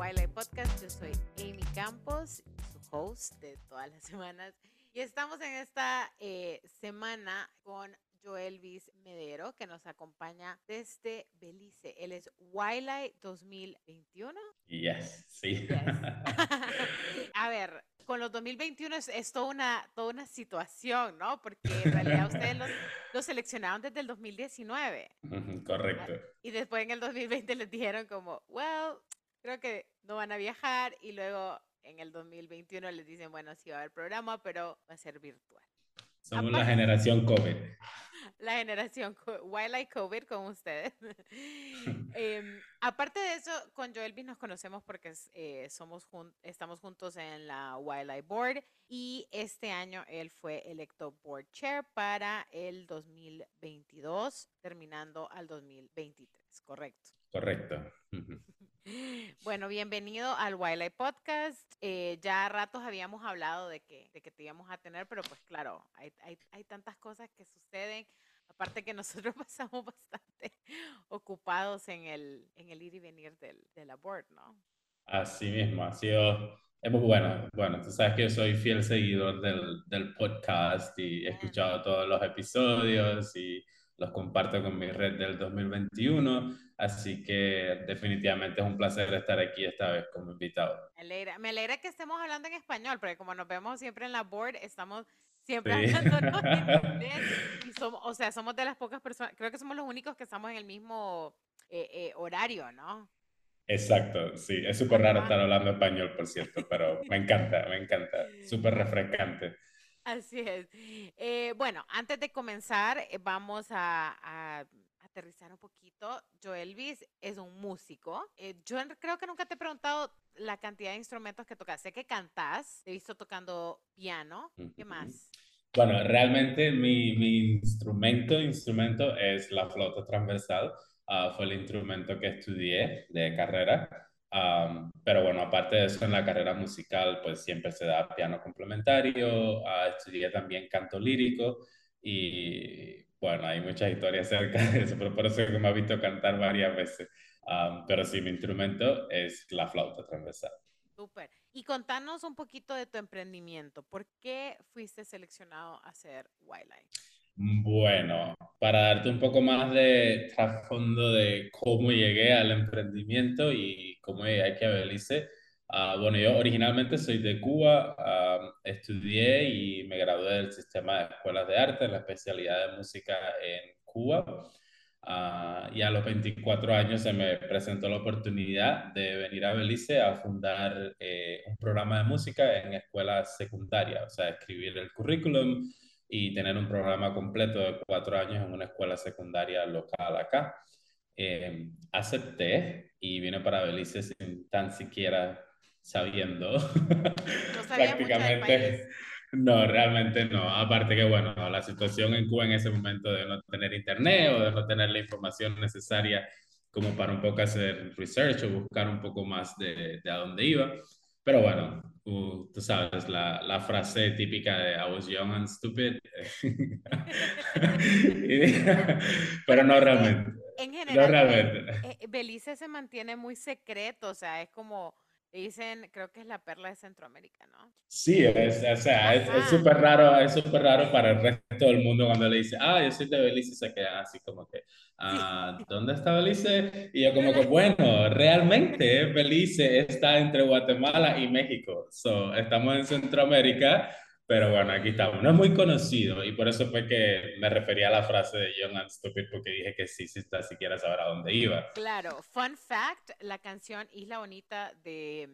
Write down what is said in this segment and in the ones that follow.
Wildlife Podcast. Yo soy Amy Campos, su host de todas las semanas. Y estamos en esta eh, semana con Joelvis Medero, que nos acompaña desde Belice. Él es Wildlife 2021. Yes, sí. A ver, con los 2021 es, toda, una, toda una situación, ¿no? Porque en realidad ustedes los, seleccionaron desde el 2019. Correcto. Y después en el 2020 les dijeron como, well, creo que no van a viajar y luego en el 2021 les dicen, bueno, sí va a haber programa, pero va a ser virtual. Somos la generación COVID. La generación Wildlife COVID con ustedes. Em, aparte de eso, con Joelvis nos conocemos porque eh, somos estamos juntos en la Wildlife Board y este año él fue electo Board Chair para el 2022, terminando al 2023, ¿correcto? Correcto. Bueno, bienvenido al Wildlife Podcast. Eh, ya a ratos habíamos hablado de que, de que te íbamos a tener, pero pues claro, hay, hay, hay tantas cosas que suceden. Aparte que nosotros pasamos bastante ocupados en el, en el ir y venir del, del board, ¿no? Así mismo, ha sido bueno. Bueno, tú sabes que yo soy fiel seguidor del, del podcast y he escuchado todos los episodios y los comparto con mi red del 2021, así que definitivamente es un placer estar aquí esta vez como invitado. Me alegra, me alegra que estemos hablando en español, porque como nos vemos siempre en la board, estamos siempre hablando en inglés, y somos, o sea, somos de las pocas personas, creo que somos los únicos que estamos en el mismo eh, eh, horario, ¿no? Exacto, sí, es súper raro estar hablando español, por cierto, pero me encanta, me encanta, súper refrescante. Así es. Eh, bueno, antes de comenzar, eh, vamos a, aterrizar un poquito. Joelvis es un músico. Eh, yo creo que nunca te he preguntado la cantidad de instrumentos que tocas. Sé que cantas, te he visto tocando piano. ¿Qué más? Bueno, realmente mi, mi instrumento, instrumento es la flauta transversal. Ah, fue el instrumento que estudié de carrera pero bueno, aparte de eso, en la carrera musical, pues siempre se da piano complementario, uh, estudié también canto lírico y bueno, hay muchas historias acerca de eso, pero por eso que me ha visto cantar varias veces. pero sí, mi instrumento es la flauta transversal. Súper. Y contanos un poquito de tu emprendimiento. ¿Por qué fuiste seleccionado a ser Wildlife? Bueno, para darte un poco más de trasfondo de cómo llegué al emprendimiento y cómo llegué aquí a Belice. Uh, bueno, yo originalmente soy de Cuba, uh, estudié y me gradué del sistema de escuelas de arte en la especialidad de música en Cuba. Uh, y a los 24 años se me presentó la oportunidad de venir a Belice a fundar eh, un programa de música en escuelas secundarias, o sea, escribir el currículum, y tener un programa completo de cuatro años en una escuela secundaria local acá. Eh, acepté y vine para Belice sin tan siquiera sabiendo no prácticamente. No, realmente no. Aparte que, bueno, la situación en Cuba en ese momento de no tener internet o de no tener la información necesaria como para un poco hacer research o buscar un poco más de, de a dónde iba. Pero bueno, tú, sabes, la, la, frase típica de I was young and stupid. pero no realmente. En general, eh, eh, Belice se mantiene muy secreto, o sea, es como Dicen, creo que es la perla de Centroamérica, ¿no? Sí, es, o sea, es súper raro, es súper raro para el resto del mundo cuando le dice, ah, yo soy de Belice, se quedan así como que, ah, ¿dónde está Belice? Y yo como que, bueno, realmente Belice está entre Guatemala y México, so, estamos en Centroamérica, pero bueno, aquí estamos. No es muy conocido y por eso fue que me refería a la frase de Young and Stupid porque dije que sí, sí, está siquiera saber a dónde iba. Claro, fun fact, la canción Isla Bonita de,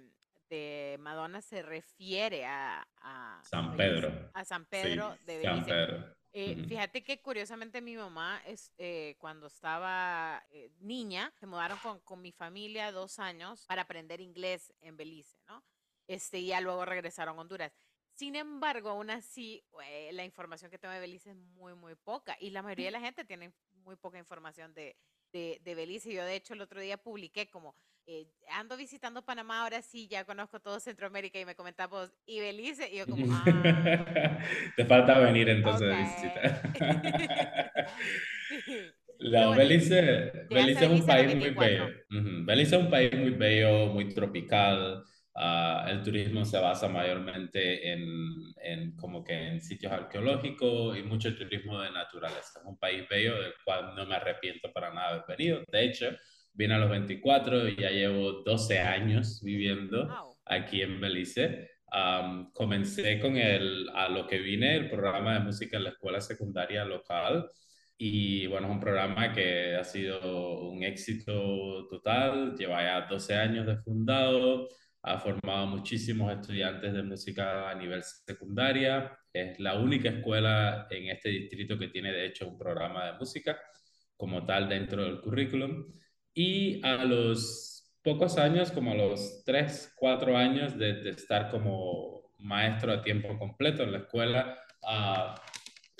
de Madonna se refiere a, a San Pedro. A San Pedro de Belice. San Pedro. Eh, fíjate que curiosamente mi mamá, es, eh, cuando estaba eh, niña, se mudaron con, con mi familia dos años para aprender inglés en Belice, ¿no? Este, y ya luego regresaron a Honduras. Sin embargo, aún así, eh, la información que tengo de Belice es muy, muy poca. Y la mayoría de la gente tiene muy poca información de, de, de Belice. Yo, de hecho, el otro día publiqué como, eh, ando visitando Panamá, ahora sí, ya conozco todo Centroamérica y me comentamos, y Belice, y yo como, ah. Te falta venir entonces a visitar. La Belice, Belice es un país muy bello. Belice es un país muy bello, muy tropical. Ah, el turismo se basa mayormente en, en, como que en sitios arqueológicos y mucho turismo de naturaleza. Es un país bello del cual no me arrepiento para nada de haber venido. De hecho, vine a los 24 y ya llevo 12 años viviendo aquí en Belice. comencé con el, a lo que vine, el programa de música en la escuela secundaria local. Y bueno, es un programa que ha sido un éxito total, lleva ya 12 años de fundado, ha formado muchísimos estudiantes de música a nivel secundaria, es la única escuela en este distrito que tiene de hecho un programa de música como tal dentro del currículum. Y a los pocos años, como a los 3, 4 años de, estar como maestro a tiempo completo en la escuela, uh,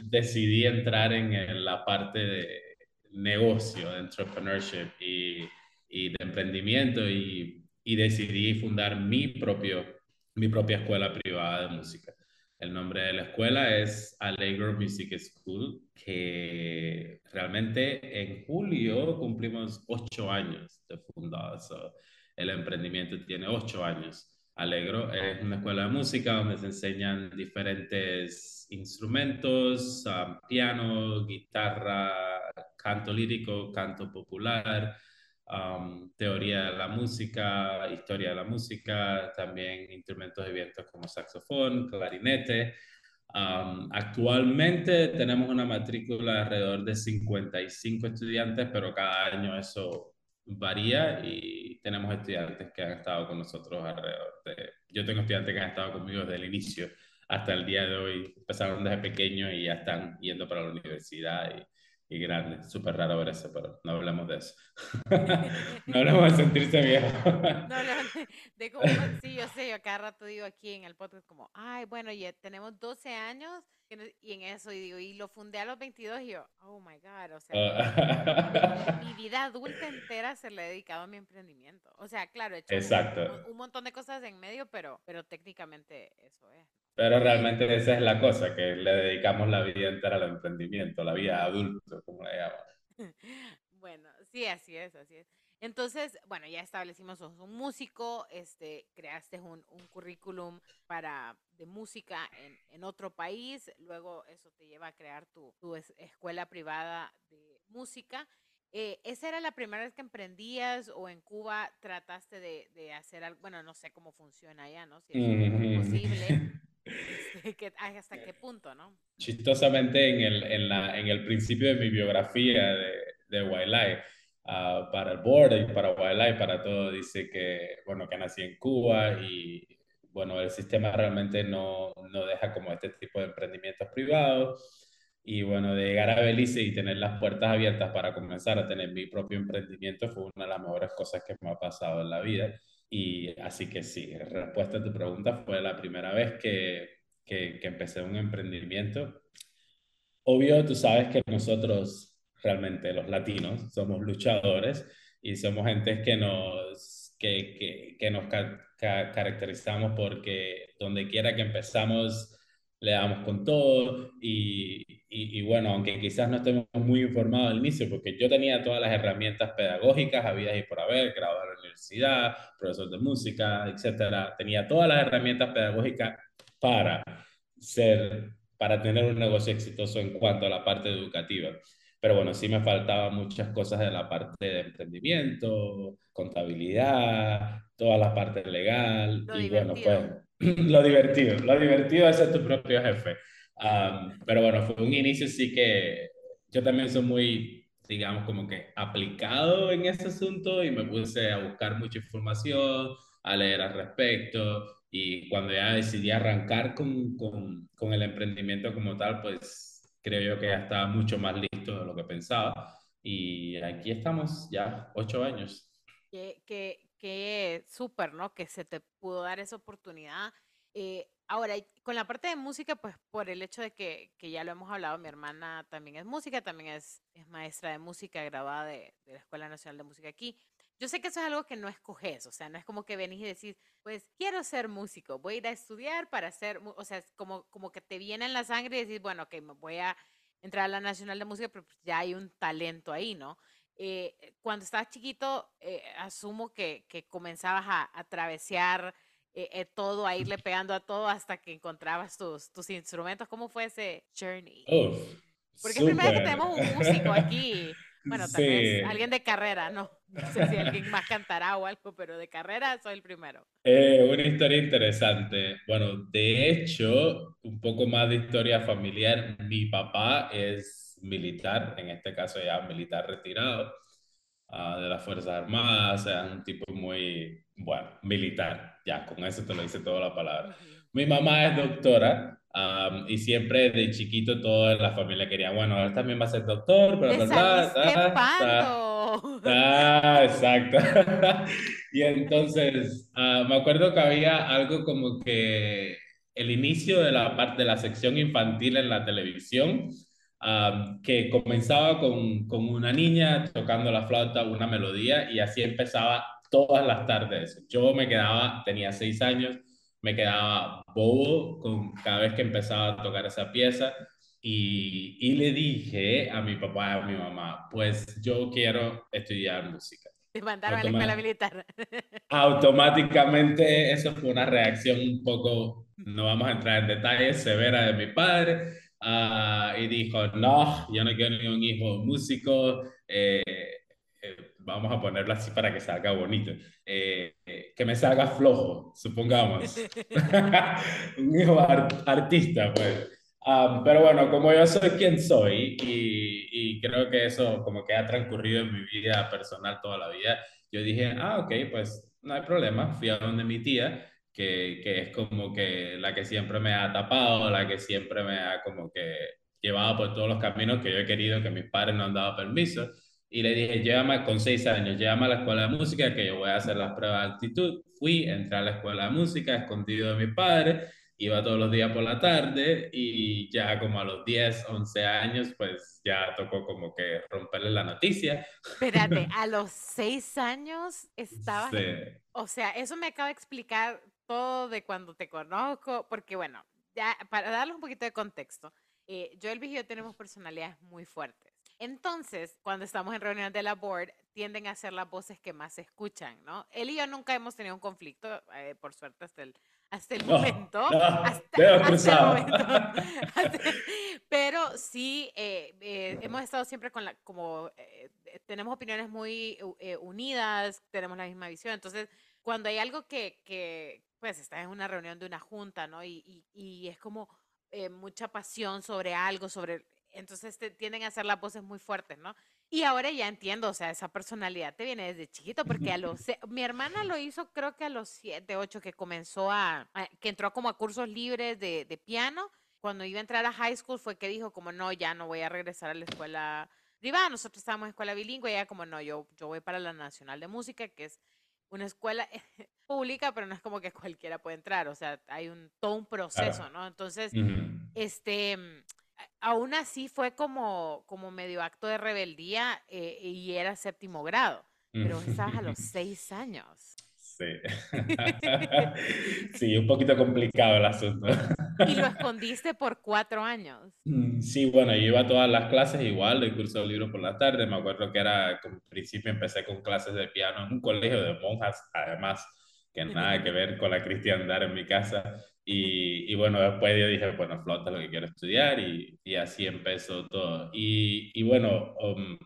decidí entrar en la parte de negocio, de entrepreneurship y, y de emprendimiento y, y, decidí fundar mi, propio, mi propia escuela privada de música. El nombre de la escuela es Allegro Music School, que realmente en julio cumplimos ocho años de fundado. el emprendimiento tiene ocho años. Alegro es una escuela de música donde se enseñan diferentes instrumentos, ah, piano, guitarra, canto lírico, canto popular, teoría de la música, historia de la música, también instrumentos de viento como saxofón, clarinete. actualmente tenemos una matrícula alrededor de 55 estudiantes, pero cada año eso varía y tenemos estudiantes que han estado con nosotros alrededor de... Yo tengo estudiantes que han estado conmigo desde el inicio hasta el día de hoy, empezaron desde pequeños y ya están yendo para la universidad y y grande. Súper raro ver eso, pero no hablamos de eso. no hablamos de sentirse viejo. no hablamos de, cómo, sí, yo sé, yo cada rato digo aquí en el podcast como, ay, bueno, ya tenemos 12 años y en eso y digo, y lo fundé a los 22 y yo, oh my God, o sea, ah. mi, vida adulta entera se le he dedicado a mi emprendimiento. O sea, claro, he hecho Exacto. Un, un, montón de cosas en medio, pero, pero técnicamente eso es. Pero realmente esa es la cosa, que le dedicamos la vida entera al emprendimiento, la vida adulto, como le llaman. Bueno, sí, así es, así es. Entonces, bueno, ya establecimos, sos un músico, este, creaste un, un currículum para, de música en, en, otro país, luego eso te lleva a crear tu, tu escuela privada de música. Eh, ¿Esa era la primera vez que emprendías o en Cuba trataste de, de hacer algo? Bueno, no sé cómo funciona allá, ¿no? Si es posible. Este, ¿Hasta qué punto, no? Chistosamente, en el, en la, en el principio de mi biografía de, de Wildlife, uh, para el board y para Wildlife, para todo, dice que, bueno, que nací en Cuba y, bueno, el sistema realmente no, no deja como este tipo de emprendimientos privados. Y bueno, de llegar a Belice y tener las puertas abiertas para comenzar a tener mi propio emprendimiento fue una de las mejores cosas que me ha pasado en la vida. Y así que sí, respuesta a tu pregunta, fue la primera vez que, que, que empecé un emprendimiento. Obvio, tú sabes que nosotros, realmente los latinos, somos luchadores y somos gente que nos, que, que, que nos caracterizamos porque donde quiera que empezamos, le damos con todo y, y, bueno, aunque quizás no estemos muy informados al inicio, porque yo tenía todas las herramientas pedagógicas habidas y por haber, graduado universidad, profesor de música, etcétera, tenía todas las herramientas pedagógicas para ser, para tener un negocio exitoso en cuanto a la parte educativa. Pero bueno, sí me faltaban muchas cosas de la parte de emprendimiento, contabilidad, toda la parte legal. y bueno, pues lo divertido, lo divertido es ser tu propio jefe. pero bueno, fue un inicio sí que yo también soy muy, digamos, como que aplicado en ese asunto y me puse a buscar mucha información, a leer al respecto y cuando ya decidí arrancar con, con, con el emprendimiento como tal, pues creo yo que ya estaba mucho más listo de lo que pensaba y aquí estamos ya ocho años. Que, que, qué súper, ¿no? Que se te pudo dar esa oportunidad. Eh, ahora, con la parte de música, pues por el hecho de que, que, ya lo hemos hablado, mi hermana también es música, también es, es maestra de música graduada de, de, la Escuela Nacional de Música aquí. Yo sé que eso es algo que no escoges, o sea, no es como que venís y decís, pues quiero ser músico, voy a ir a estudiar para ser, o sea, es como, como que te viene en la sangre y decís, bueno, que me voy a entrar a la Nacional de Música, pero pues, ya hay un talento ahí, ¿no? Eh, cuando estabas chiquito, eh, asumo que, que, comenzabas a, a travesear eh, todo, a irle pegando a todo hasta que encontrabas tus, tus instrumentos. ¿Cómo fue ese journey? Porque es primero que tenemos un músico aquí. Bueno, tal vez alguien de carrera, no. No sé si alguien más cantará o algo, pero de carrera soy el primero. Eh, una historia interesante. Bueno, de hecho, un poco más de historia familiar. Mi papá es militar, en este caso ya militar retirado uh, de las Fuerzas Armadas, o sea, un tipo muy, bueno, militar. Ya, con eso te lo dice toda la palabra. Mi mamá es doctora y siempre de chiquito toda la familia quería, bueno, él también va a ser doctor, pero Ah, exacto. y entonces, uh, me acuerdo que había algo como que el inicio de la parte de la sección infantil en la televisión, que comenzaba con, con una niña tocando la flauta, una melodía, y así empezaba todas las tardes. Yo me quedaba, tenía seis años, me quedaba bobo con cada vez que empezaba a tocar esa pieza y, y le dije a mi papá y a mi mamá, pues yo quiero estudiar música. Te mandaron a la escuela militar. Automáticamente eso fue una reacción un poco, no vamos a entrar en detalles, severa de mi padre. Uh, y dijo, no, yo no quiero ni un hijo músico, eh, vamos a ponerlo así para que salga bonito, eh, eh, que me salga flojo, supongamos. un hijo artista, pues. Um, pero bueno, como yo soy quien soy y, y, creo que eso como que ha transcurrido en mi vida personal toda la vida, yo dije, ah, ok, pues no hay problema. Fui a donde mi tía, que, que es como que la que siempre me ha tapado, la que siempre me ha como que llevado por todos los caminos que yo he querido, que mis padres no han dado permiso y le dije, llévame con seis años, llévame a la escuela de música que yo voy a hacer las pruebas de actitud. Fui, entré a la escuela de música escondido de mi padre, iba todos los días por la tarde y ya como a los 10, 11 años, pues ya tocó como que romperle la noticia. Espérate, a los seis años estaba... Sí. O sea, eso me acaba de explicar todo de cuando te conozco, porque bueno, ya para darle un poquito de contexto, eh, yo y el Vigio tenemos personalidades muy fuertes. Entonces, cuando estamos en reuniones de la board, tienden a ser las voces que más se escuchan, ¿no? Él y yo nunca hemos tenido un conflicto, eh, por suerte, hasta el, hasta el momento. hasta, el momento. pero sí, eh, eh, hemos estado siempre con la, como, tenemos opiniones muy unidas, tenemos la misma visión. Entonces, cuando hay algo que, que pues, estás en una reunión de una junta, ¿no? Y, y, y es como mucha pasión sobre algo, sobre entonces te, tienden a hacer las voces muy fuertes, ¿no? Y ahora ya entiendo, o sea, esa personalidad te viene desde chiquito, porque a los, mi hermana lo hizo creo que a los 7, 8, que comenzó a, que entró como a cursos libres de, de, piano. Cuando iba a entrar a high school fue que dijo como, no, ya no voy a regresar a la escuela privada, nosotros estábamos en escuela bilingüe, y ella como, no, yo, yo voy para la Nacional de Música, que es una escuela pública, pero no es como que cualquiera puede entrar, o sea, hay un, todo un proceso, ¿no? Entonces, este aún así fue como, como medio acto de rebeldía eh, y era séptimo grado, pero estabas a los seis años. Sí. sí, un poquito complicado el asunto. ¿Y lo escondiste por cuatro años? Mm, sí, bueno, yo iba a todas las clases igual, el curso de libro por la tarde. Me acuerdo que era, como principio empecé con clases de piano en un colegio de monjas, además, que nada que ver con la cristiandad en mi casa. Y, y, bueno, después yo dije, bueno, flota lo que quiero estudiar y, y así empezó todo. Y, y bueno, um,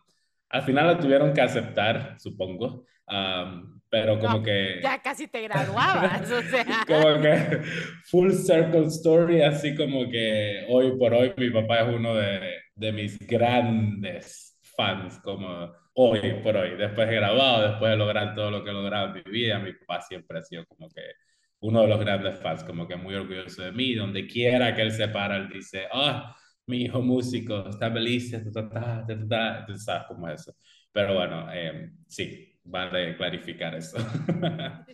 al final lo tuvieron que aceptar, supongo, um, pero como que... Ya casi te graduabas, o sea... Como que full circle story, así como que hoy por hoy mi papá es uno de, de mis grandes fans, como hoy por hoy, después de graduado, después de lograr todo lo que he logrado en mi vida, mi papá siempre ha sido como que uno de los grandes fans, como que muy orgulloso de mí, donde quiera que él se para, él dice, ah, mi hijo músico, está feliz, tú sabes cómo es eso. Pero bueno, eh, sí, vale clarificar eso.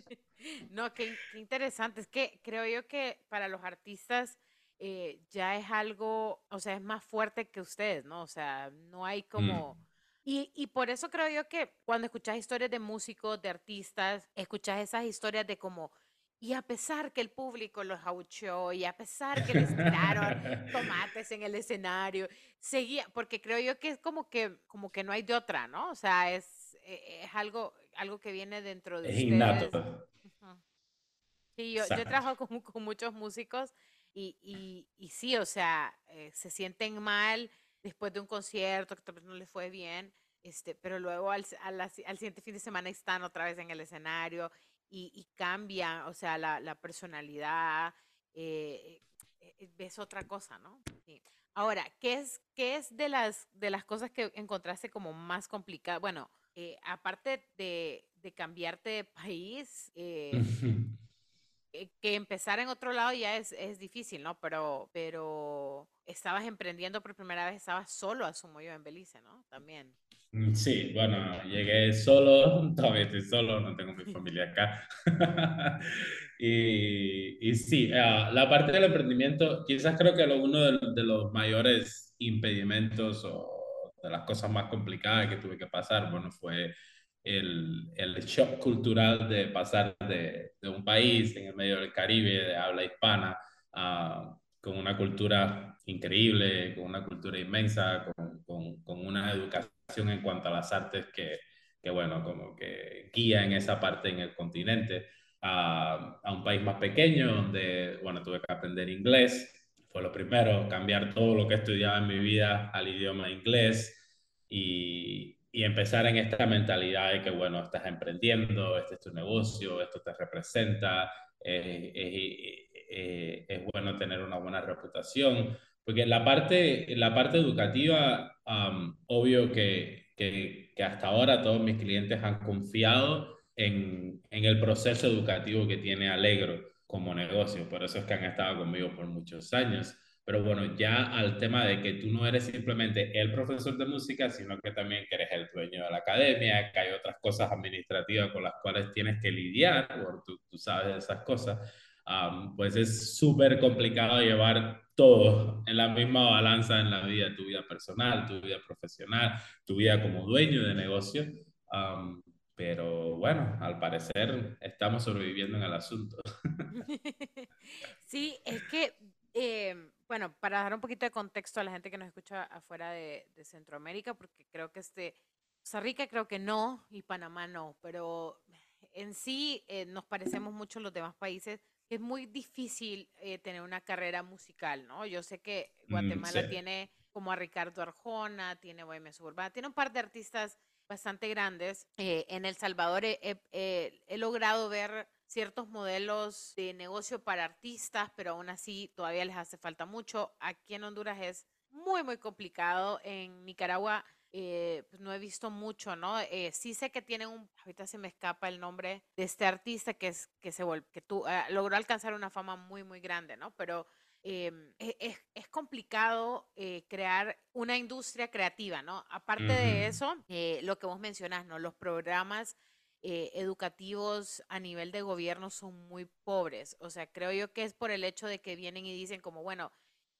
no, qué, interesante, es que creo yo que para los artistas eh, ya es algo, o sea, es más fuerte que ustedes, ¿no? O sea, no hay como... Mm. Y, y, por eso creo yo que cuando escuchas historias de músicos, de artistas, escuchas esas historias de como Y a pesar que el público los abucheó y a pesar que les tiraron tomates en el escenario, seguía, porque creo yo que es como que, como que no hay de otra, ¿no? O sea, es, e, es algo, algo que viene dentro de Es ustedes. innato. Sí, yo, yo trabajado con, con muchos músicos y, y, y sí, o sea, eh, se sienten mal después de un concierto que tal vez no les fue bien, este, pero luego al, s- a la si- al siguiente fin de semana están otra vez en el escenario y, y cambia, o sea, la, la personalidad, eh, eh, eh, ves otra cosa, ¿no? Sí. Ahora, ¿qué es, qué es de las, de las cosas que encontraste como más complicadas? Bueno, eh, aparte de, de cambiarte de país, eh, que empezar en otro lado ya es, es difícil, ¿no? Pero, pero estabas emprendiendo por primera vez, estabas solo, asumo yo, en Belice, ¿no? También. Sí, bueno, llegué solo, todavía estoy solo, no tengo mi familia acá. Y, y sí, ah, la parte del emprendimiento, quizás creo que lo, uno de, de los mayores impedimentos o de las cosas más complicadas que tuve que pasar, bueno, fue el, el shock cultural de pasar de, de un país en el medio del Caribe, de habla hispana, a, con una cultura increíble, con una cultura inmensa, con, con, con una educación en cuanto a las artes que, que, bueno, como que guía en esa parte en el continente, a, a un país más pequeño donde, bueno, tuve que aprender inglés. Fue lo primero, cambiar todo lo que estudiaba en mi vida al idioma inglés y, y empezar en esta mentalidad de que, bueno, estás emprendiendo, este es tu negocio, esto te representa, es bueno tener una buena reputación, porque la parte, la parte educativa, um, obvio que, que, hasta ahora todos mis clientes han confiado en, en el proceso educativo que tiene Alegro como negocio, por eso es que han estado conmigo por muchos años. Pero bueno, ya al tema de que tú no eres simplemente el profesor de música, sino que también que eres el dueño de la academia, que hay otras cosas administrativas con las cuales tienes que lidiar, o tú, tú sabes esas cosas, um, pues es súper complicado llevar todo en la misma balanza en la vida, tu vida personal, tu vida profesional, tu vida como dueño de negocio. Um, pero bueno, al parecer estamos sobreviviendo en el asunto. sí, es que eh, bueno, para dar un poquito de contexto a la gente que nos escucha afuera de, de Centroamérica, porque creo que este, Costa Rica creo que no y Panamá no, pero en sí eh, nos parecemos mucho los demás países. Es muy difícil eh, tener una carrera musical, ¿no? Yo sé que Guatemala mm, sí. tiene como a Ricardo Arjona, tiene Bohemia Suburbana, tiene un par de artistas bastante grandes. Eh, en El Salvador he, he, he, logrado ver ciertos modelos de negocio para artistas, pero aún así todavía les hace falta mucho. Aquí en Honduras es muy, muy complicado. En Nicaragua eh, pues no he visto mucho, ¿no? Eh, sí sé que tienen un, ahorita se me escapa el nombre de este artista que es que se vol, que tú, eh, logró alcanzar una fama muy, muy grande, ¿no? Pero eh, es, es, complicado eh, crear una industria creativa, ¿no? Aparte uh -huh. de eso, eh, lo que vos mencionás, ¿no? Los programas eh, educativos a nivel de gobierno son muy pobres. O sea, creo yo que es por el hecho de que vienen y dicen como, bueno,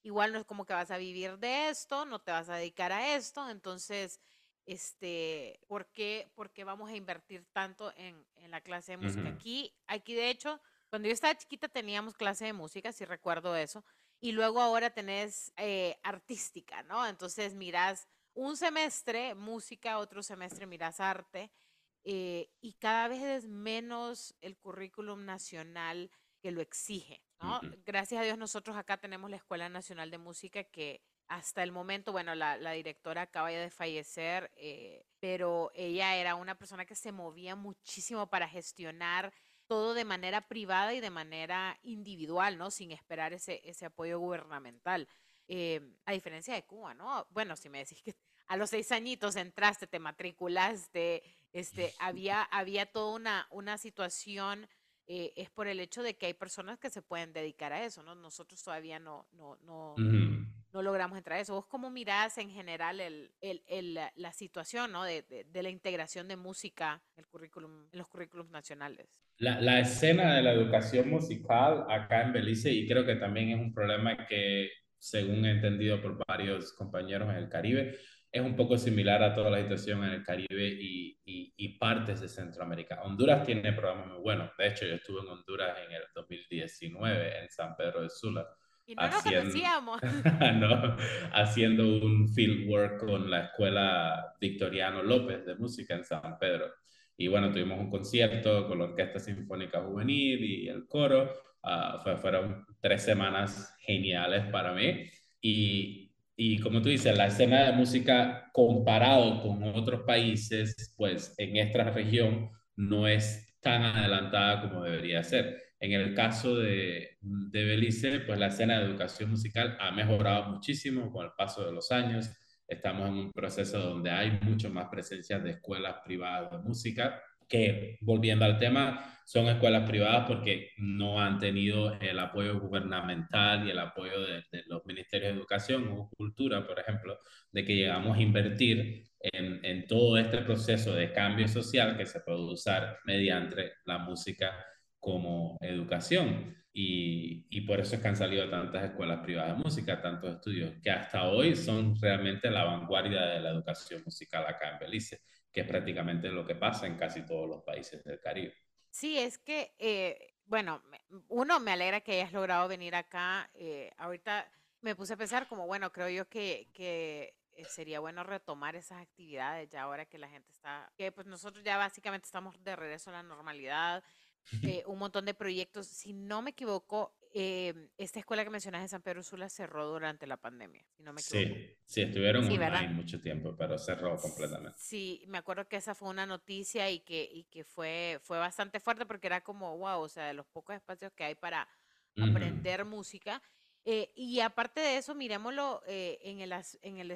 igual no es como que vas a vivir de esto, no te vas a dedicar a esto, entonces, este, ¿por qué, por qué vamos a invertir tanto en, en la clase de música? Uh -huh. Aquí, aquí de hecho, cuando yo estaba chiquita teníamos clase de música, si recuerdo eso, y luego ahora tenés eh, artística, ¿no? Entonces miras un semestre música, otro semestre miras arte, eh, y cada vez es menos el currículum nacional que lo exige, ¿no? Uh -huh. Gracias a Dios nosotros acá tenemos la Escuela Nacional de Música que hasta el momento, bueno, la, la directora acaba ya de fallecer, eh, pero ella era una persona que se movía muchísimo para gestionar todo de manera privada y de manera individual, ¿no? Sin esperar ese, ese apoyo gubernamental. Eh, a diferencia de Cuba, ¿no? Bueno, si me decís que a los seis añitos entraste, te matriculaste, este, había, había toda una, una situación, eh, es por el hecho de que hay personas que se pueden dedicar a eso, ¿no? Nosotros todavía no, no, no, no logramos entrar a eso. ¿Vos cómo mirás en general el, el, el, la situación, ¿no? De, de, de, la integración de música el currículum, en los currículums nacionales? La, la, escena de la educación musical acá en Belice, y creo que también es un problema que, según he entendido por varios compañeros en el Caribe, es un poco similar a toda la situación en el Caribe y, y, partes de Centroamérica. Honduras tiene programas muy buenos. De hecho, yo estuve en Honduras en el 2019, en San Pedro de Sula. Y no haciendo, nos conocíamos. no, haciendo un field work con la Escuela Victoriano López de Música en San Pedro. Y bueno, tuvimos un concierto con la Orquesta Sinfónica Juvenil y el coro. Uh, fue, fueron tres semanas geniales para mí. Y y como tú dices, la escena de música comparado con otros países, pues en esta región no es tan adelantada como debería ser. En el caso de, de Belice, pues la escena de educación musical ha mejorado muchísimo con el paso de los años. Estamos en un proceso donde hay mucho más presencia de escuelas privadas de música que, volviendo al tema, son escuelas privadas porque no han tenido el apoyo gubernamental y el apoyo de, los ministerios de educación o cultura, por ejemplo, de que llegamos a invertir en, en, todo este proceso de cambio social que se puede usar mediante la música como educación. Y, y, por eso es que han salido tantas escuelas privadas de música, tantos estudios, que hasta hoy son realmente la vanguardia de la educación musical acá en Belice que es prácticamente lo que pasa en casi todos los países del Caribe. Sí, es que, eh, bueno, uno, me alegra que hayas logrado venir acá. Eh, ahorita me puse a pensar como, bueno, creo yo que, que eh, sería bueno retomar esas actividades ya ahora que la gente está, que pues nosotros ya básicamente estamos de regreso a la normalidad, un montón de proyectos. Si no me equivoco, eh, esta escuela que mencionas en San Pedro Sula cerró durante la pandemia, si no me equivoco. Sí, sí, estuvieron sí, online mucho tiempo, pero cerró completamente. Sí, me acuerdo que esa fue una noticia y que, y que fue, fue bastante fuerte porque era como, wow, o sea, de los pocos espacios que hay para aprender música. Eh, y aparte de eso, miremoslo eh, en el, en el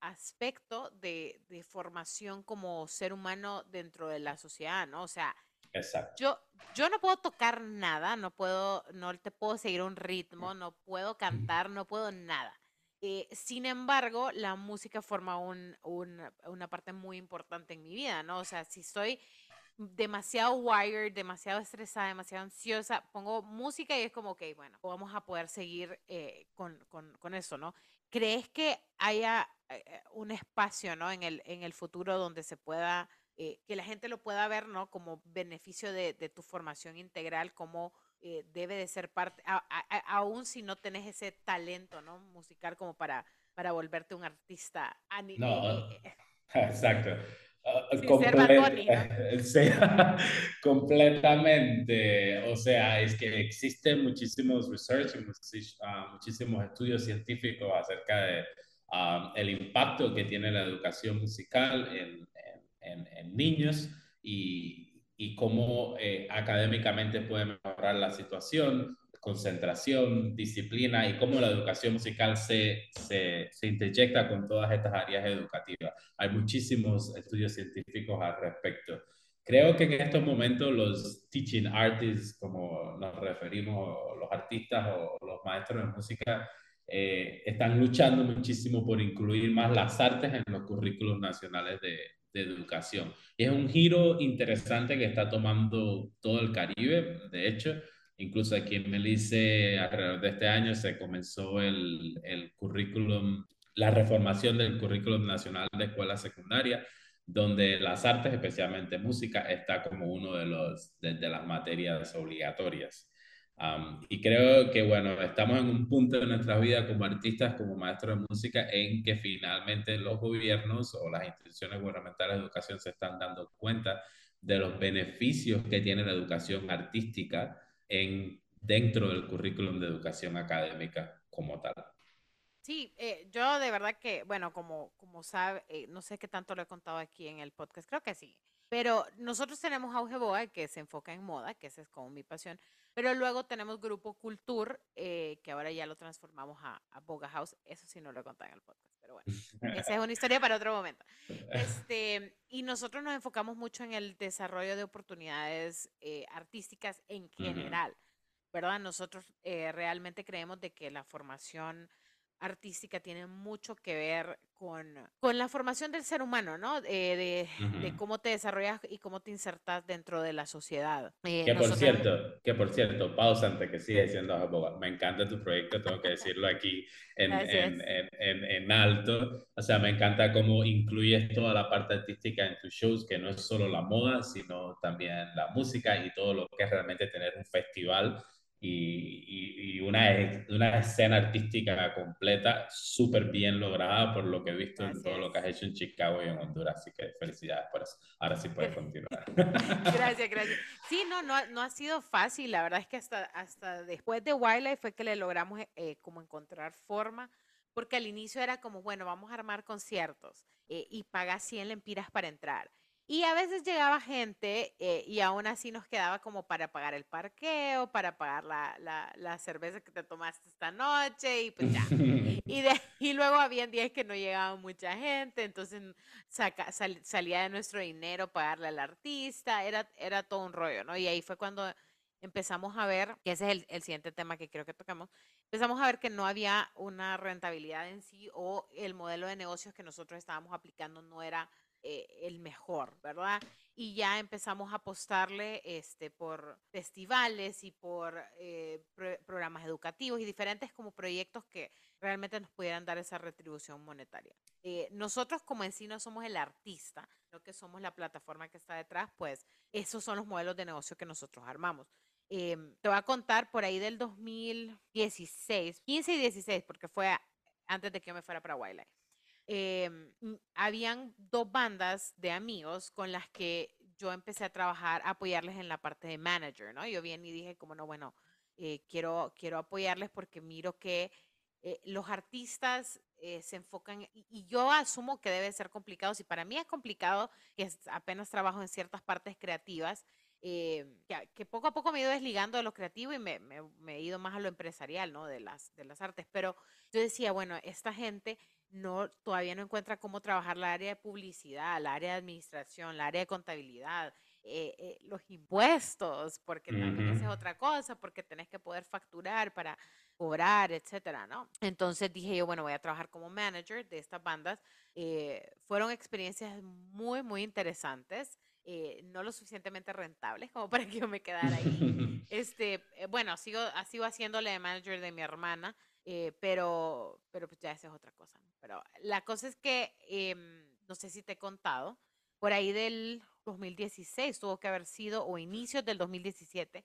aspecto de, de formación como ser humano dentro de la sociedad, ¿no? O sea, Exacto. Yo, yo no puedo tocar nada, no puedo, no te puedo seguir un ritmo, no puedo cantar, no puedo nada. Eh, sin embargo, la música forma un, una parte muy importante en mi vida, ¿no? O sea, si estoy demasiado wired, demasiado estresada, demasiado ansiosa, pongo música y es como, ok, bueno, vamos a poder seguir eh, con, con, con, eso, ¿no? ¿Crees que haya eh, un espacio, ¿no? En el, en el futuro donde se pueda eh, que la gente lo pueda ver, ¿no? Como beneficio de, tu formación integral, como eh, debe de ser parte, aún si no tenés ese talento, ¿no? Musical como para, para volverte un artista. No, eh, exacto. completamente. O sea, es que existen muchísimos research, ah, muchísimos estudios científicos acerca de el impacto que tiene la educación musical en, en, niños y, y cómo eh, académicamente puede mejorar la situación, concentración, disciplina y cómo la educación musical se, se, se interjecta con todas estas áreas educativas. Hay muchísimos estudios científicos al respecto. Creo que en estos momentos los teaching artists, como nos referimos, los artistas o los maestros de música, eh, están luchando muchísimo por incluir más las artes en los currículos nacionales de, de educación. Es un giro interesante que está tomando todo el Caribe. De hecho, incluso aquí en Belice, alrededor de este año, se comenzó el, el currículum, la reformación del currículum nacional de escuela secundaria, donde las artes, especialmente música, está como uno de, los, de las materias obligatorias y creo que, bueno, estamos en un punto de nuestra vida como artistas, como maestros de música, en que finalmente los gobiernos o las instituciones gubernamentales de educación se están dando cuenta de los beneficios que tiene la educación artística en, dentro del currículum de educación académica como tal. Sí, eh, yo de verdad que, bueno, como, como sabe, eh, no sé qué tanto lo he contado aquí en el podcast, creo que sí, pero nosotros tenemos Auge Boa, que se enfoca en moda, que esa es como mi pasión, pero luego tenemos Grupo Cultur, eh, que ahora ya lo transformamos a, Boga House. Eso sí no lo he contado en el podcast, pero bueno, esa es una historia para otro momento. Este, y nosotros nos enfocamos mucho en el desarrollo de oportunidades eh, artísticas en general, ¿verdad? Nosotros eh, realmente creemos de que la formación artística tiene mucho que ver con, con la formación del ser humano, ¿no? Eh, de, de, cómo te desarrollas y cómo te insertas dentro de la sociedad. Eh, que por cierto, que por cierto, pausa antes que siga diciendo me encanta tu proyecto, tengo que decirlo aquí en, en, en, en, alto. O sea, me encanta cómo incluyes toda la parte artística en tus shows, que no es solo la moda, sino también la música y todo lo que es realmente tener un festival y, y, una, una, escena artística completa, súper bien lograda por lo que he visto en todo lo que has hecho en Chicago y en Honduras. Así que felicidades por eso. Ahora sí puedes continuar. gracias, gracias. Sí, no, no, no ha sido fácil. La verdad es que hasta, hasta después de Wildlife fue que le logramos eh, como encontrar forma, porque al inicio era como, bueno, vamos a armar conciertos eh, y pagas 100 lempiras para entrar. Y a veces llegaba gente eh, y aún así nos quedaba como para pagar el parqueo, para pagar la, la, la cerveza que te tomaste esta noche y pues ya. y, de, y luego había días que no llegaba mucha gente, entonces saca, salía de nuestro dinero pagarle al artista, era, era todo un rollo, ¿no? Y ahí fue cuando empezamos a ver, que ese es el, el siguiente tema que creo que tocamos, empezamos a ver que no había una rentabilidad en sí o el modelo de negocios que nosotros estábamos aplicando no era eh, el mejor, ¿verdad? Y ya empezamos a apostarle este, por festivales y por eh, programas educativos y diferentes como proyectos que realmente nos pudieran dar esa retribución monetaria. Eh, nosotros como en sí no somos el artista, lo que somos la plataforma que está detrás, pues esos son los modelos de negocio que nosotros armamos. te voy a contar por ahí del 2016, 15 y 16, porque fue antes de que yo me fuera para Wildlife. Em, habían dos bandas de amigos con las que yo empecé a trabajar, a apoyarles en la parte de manager, ¿no? Yo bien y dije como, no, bueno, eh, quiero, quiero apoyarles porque miro que eh, los artistas eh, se enfocan, y, yo asumo que debe ser complicado, si para mí es complicado, que apenas trabajo en ciertas partes creativas, que, que, poco a poco me he ido desligando de lo creativo y me, me, me, he ido más a lo empresarial, ¿no? De las, de las artes. Pero yo decía, bueno, esta gente no, todavía no encuentra cómo trabajar la área de publicidad, la área de administración, la área de contabilidad, eh, eh, los impuestos, porque también esa es otra cosa, porque tenés que poder facturar para cobrar, etcétera, ¿no? Entonces dije yo, bueno, voy a trabajar como manager de estas bandas. Eh, fueron experiencias muy, muy interesantes. No lo suficientemente rentables como para que yo me quedara ahí. este, bueno, sigo, sigo haciéndole de manager de mi hermana, pero, pero pues ya esa es otra cosa. Pero la cosa es que, em, no sé si te he contado, por ahí del 2016 tuvo que haber sido, o inicios del 2017,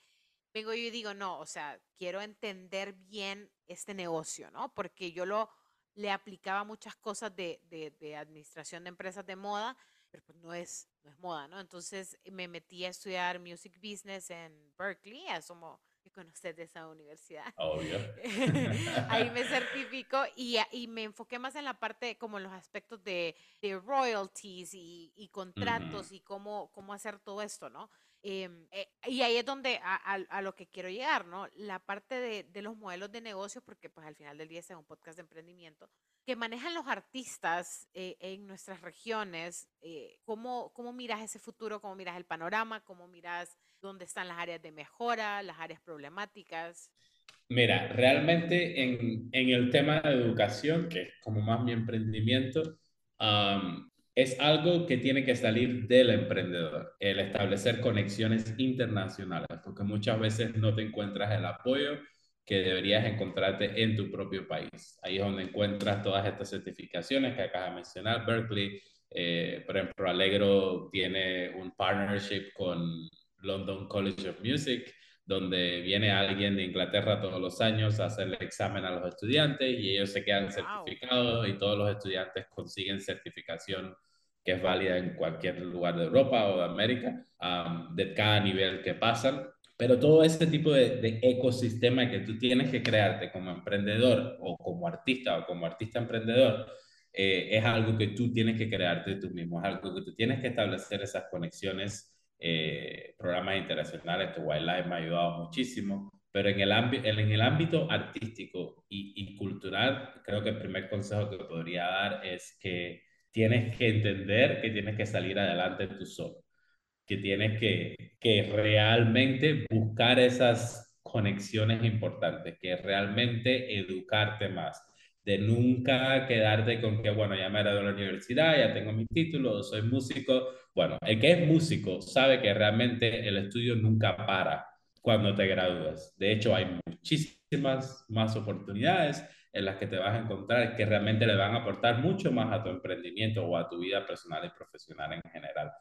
vengo yo y digo, no, o sea, quiero entender bien este negocio, ¿no? Porque yo lo, le aplicaba muchas cosas de, de, de administración de empresas de moda, pero pues no es, no es moda, ¿no? Entonces me metí a estudiar Music Business en Berkeley, como conocer de esa universidad. Obvio. Ahí me certifico y, y, me enfoqué más en la parte, como en los aspectos de, de royalties y, y contratos y cómo, cómo hacer todo esto, ¿no? Em, eh, y ahí es donde a, a, lo que quiero llegar, ¿no? La parte de, de, los modelos de negocio, porque pues al final del día es un podcast de emprendimiento, que manejan los artistas eh, en nuestras regiones, eh, ¿cómo, ¿cómo miras ese futuro? ¿Cómo miras el panorama? ¿Cómo miras dónde están las áreas de mejora, las áreas problemáticas? Mira, realmente en, en el tema de educación, que es como más mi emprendimiento, es algo que tiene que salir del emprendedor, el establecer conexiones internacionales, porque muchas veces no te encuentras el apoyo que deberías encontrarte en tu propio país. Ahí es donde encuentras todas estas certificaciones que acabas de mencionar, Berkeley, eh, por ejemplo, Allegro tiene un partnership con London College of Music, donde viene alguien de Inglaterra todos los años a hacer el examen a los estudiantes y ellos se quedan certificados y todos los estudiantes consiguen certificación que es válida en cualquier lugar de Europa o de América, de cada nivel que pasan. Pero todo ese tipo de, ecosistema que tú tienes que crearte como emprendedor o como artista o como artista emprendedor, eh, es algo que tú tienes que crearte tú mismo, es algo que tú tienes que establecer esas conexiones eh, programas internacionales, que Wildlife me ha ayudado muchísimo, pero en el, en el ámbito artístico y, y, cultural, creo que el primer consejo que podría dar es que tienes que entender que tienes que salir adelante tú solo, que tienes que, que realmente buscar esas conexiones importantes, que realmente educarte más, de nunca quedarte con que, bueno, ya me gradué de la universidad, ya tengo mi título, soy músico. Bueno, el que es músico sabe que realmente el estudio nunca para cuando te gradúas. De hecho, hay muchísimas más oportunidades en las que te vas a encontrar que realmente le van a aportar mucho más a tu emprendimiento o a tu vida personal y profesional en general.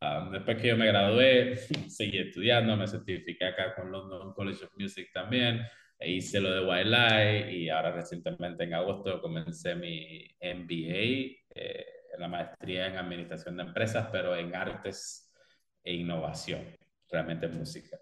Ah, después que yo me gradué, seguí estudiando, me certifiqué acá con London College of Music también, e hice lo de Wildlife y ahora recientemente en agosto comencé mi MBA, eh, la maestría en Administración de Empresas, pero en Artes e Innovación, realmente música.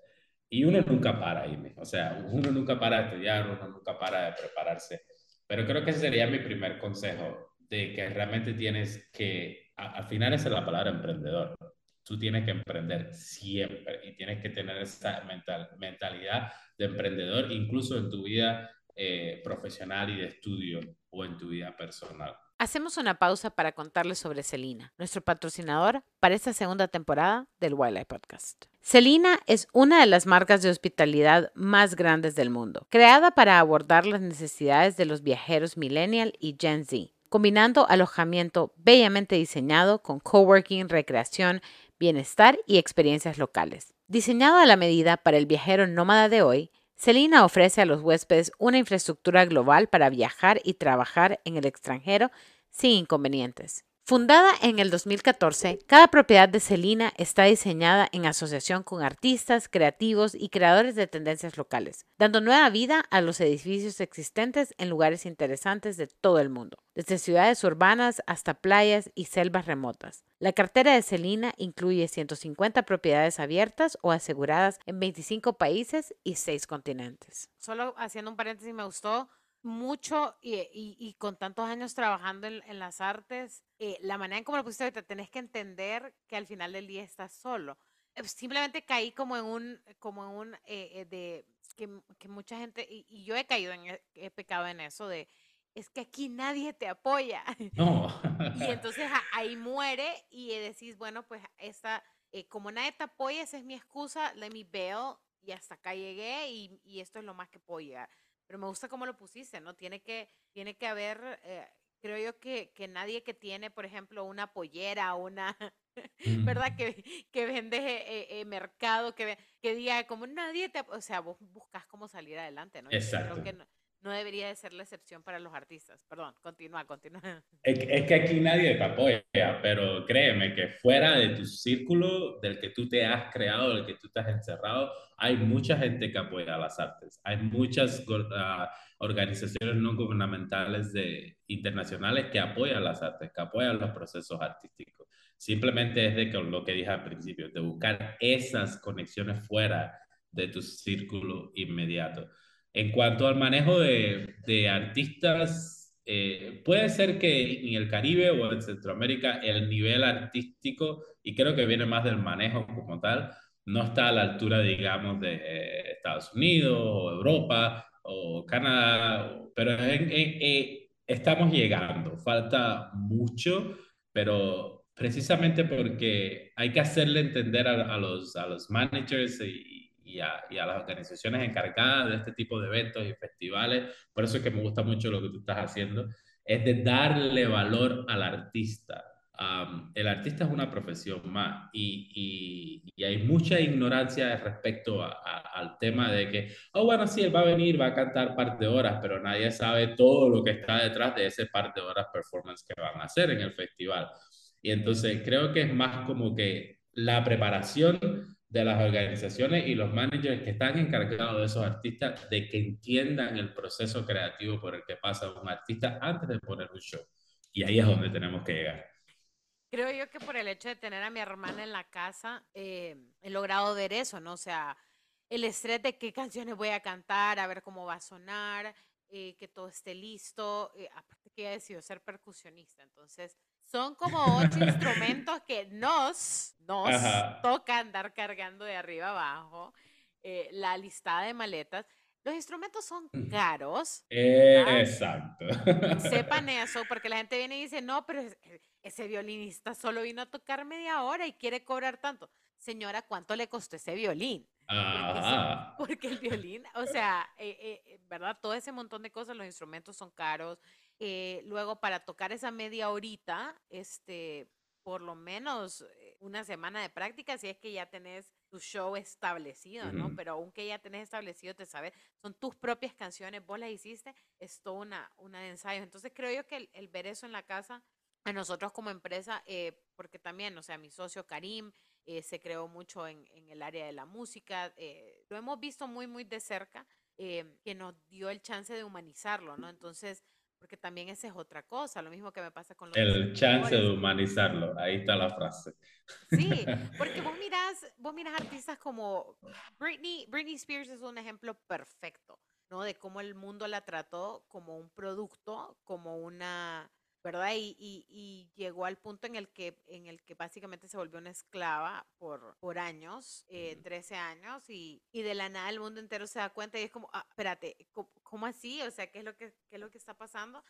Y uno nunca para ahí, o sea, uno nunca para de estudiar, uno nunca para de prepararse. Pero creo que ese sería mi primer consejo, de que realmente tienes que, al final esa es la palabra emprendedor, tú tienes que emprender siempre y tienes que tener esa mental, mentalidad de emprendedor, incluso en tu vida eh, profesional y de estudio o en tu vida personal. Hacemos una pausa para contarles sobre Celina, nuestro patrocinador para esta segunda temporada del Wildlife Podcast. Celina es una de las marcas de hospitalidad más grandes del mundo, creada para abordar las necesidades de los viajeros millennial y Gen Z, combinando alojamiento bellamente diseñado con coworking, recreación, bienestar y experiencias locales. Diseñado a la medida para el viajero nómada de hoy, Celina ofrece a los huéspedes una infraestructura global para viajar y trabajar en el extranjero sin inconvenientes. Fundada en el 2014, cada propiedad de Celina está diseñada en asociación con artistas, creativos y creadores de tendencias locales, dando nueva vida a los edificios existentes en lugares interesantes de todo el mundo, desde ciudades urbanas hasta playas y selvas remotas. La cartera de Celina incluye 150 propiedades abiertas o aseguradas en 25 países y 6 continentes. Solo haciendo un paréntesis, me gustó mucho y, con tantos años trabajando en, las artes, eh, la manera en cómo lo pusiste ahorita, tenés que entender que al final del día estás solo. Eh, simplemente caí como en un, como en un, eh, de, que, mucha gente, y, yo he caído en, e, he pecado en eso de, es que aquí nadie te apoya. No. y entonces ahí muere y decís, bueno, pues esta, como nadie te apoya, esa es mi excusa, let me bail, y hasta acá llegué y, y esto es lo más que puedo llegar. Pero me gusta cómo lo pusiste, ¿no? Tiene que, tiene que haber, eh, creo yo que, que, nadie que tiene, por ejemplo, una pollera, una, ¿verdad? Que, que vende eh, eh, mercado, que, que diga como nadie te, o sea, vos buscas cómo salir adelante, ¿no? Exacto no debería de ser la excepción para los artistas. Perdón, continúa, continúa. Es, que aquí nadie te apoya, pero créeme que fuera de tu círculo, del que tú te has creado, del que tú te has encerrado, hay mucha gente que apoya las artes. Hay muchas uh, organizaciones no gubernamentales de, internacionales que apoyan las artes, que apoyan los procesos artísticos. Simplemente es de que, lo que dije al principio, de buscar esas conexiones fuera de tu círculo inmediato. En cuanto al manejo de, de artistas, eh, puede ser que en el Caribe o en Centroamérica el nivel artístico, y creo que viene más del manejo como tal, no está a la altura, digamos, de eh, Estados Unidos o Europa o Canadá, pero eh, estamos llegando, falta mucho, pero precisamente porque hay que hacerle entender a, a los, a los managers y, y a, las organizaciones encargadas de este tipo de eventos y festivales, por eso es que me gusta mucho lo que tú estás haciendo, es de darle valor al artista. el artista es una profesión más y, hay mucha ignorancia respecto al tema de que, oh, bueno, sí, él va a venir, va a cantar par de horas, pero nadie sabe todo lo que está detrás de ese par de horas performance que van a hacer en el festival. Y entonces creo que es más como que la preparación de las organizaciones y los managers que están encargados de esos artistas de que entiendan el proceso creativo por el que pasa un artista antes de poner un show. Y ahí es donde tenemos que llegar. Creo yo que por el hecho de tener a mi hermana en la casa, eh, he logrado ver eso, ¿no? O sea, el estrés de qué canciones voy a cantar, a ver cómo va a sonar, eh, que todo esté listo. Eh, aparte que ella decidió ser percusionista, entonces son como ocho instrumentos que nos, nos toca andar cargando de arriba abajo. Eh, la listada de maletas. Los instrumentos son caros. exacto. Sepan eso, porque la gente viene y dice, no, pero ese violinista solo vino a tocar media hora y quiere cobrar tanto. Señora, ¿cuánto le costó ese violín? Porque, el violín, o sea, eh, eh, ¿verdad? Todo ese montón de cosas, los instrumentos son caros, eh, luego para tocar esa media horita, este, por lo menos eh, una semana de práctica, si es que ya tenés tu show establecido, ¿no? Pero aunque ya tenés establecido, te sabes, son tus propias canciones, vos las hiciste, es toda una, una de ensayo. Entonces creo yo que el, ver eso en la casa, a nosotros como empresa, eh, porque también, o sea, mi socio Karim eh, se creó mucho en, en, el área de la música, eh, lo hemos visto muy, muy de cerca, que nos dio el chance de humanizarlo, ¿no? Entonces, porque también esa es otra cosa, lo mismo que me pasa con los... El chance de humanizarlo, ahí está la frase. Sí, porque vos mirás, vos mirás artistas como Britney, Britney Spears es un ejemplo perfecto, ¿no? De cómo el mundo la trató como un producto, como una ¿verdad? Y, y, llegó al punto en el que, en el que básicamente se volvió una esclava por, por años, eh, 13 años, y, y, de la nada el mundo entero se da cuenta y es como, ah, espérate, ¿cómo, así? O sea, ¿qué es lo que, qué es lo que está pasando?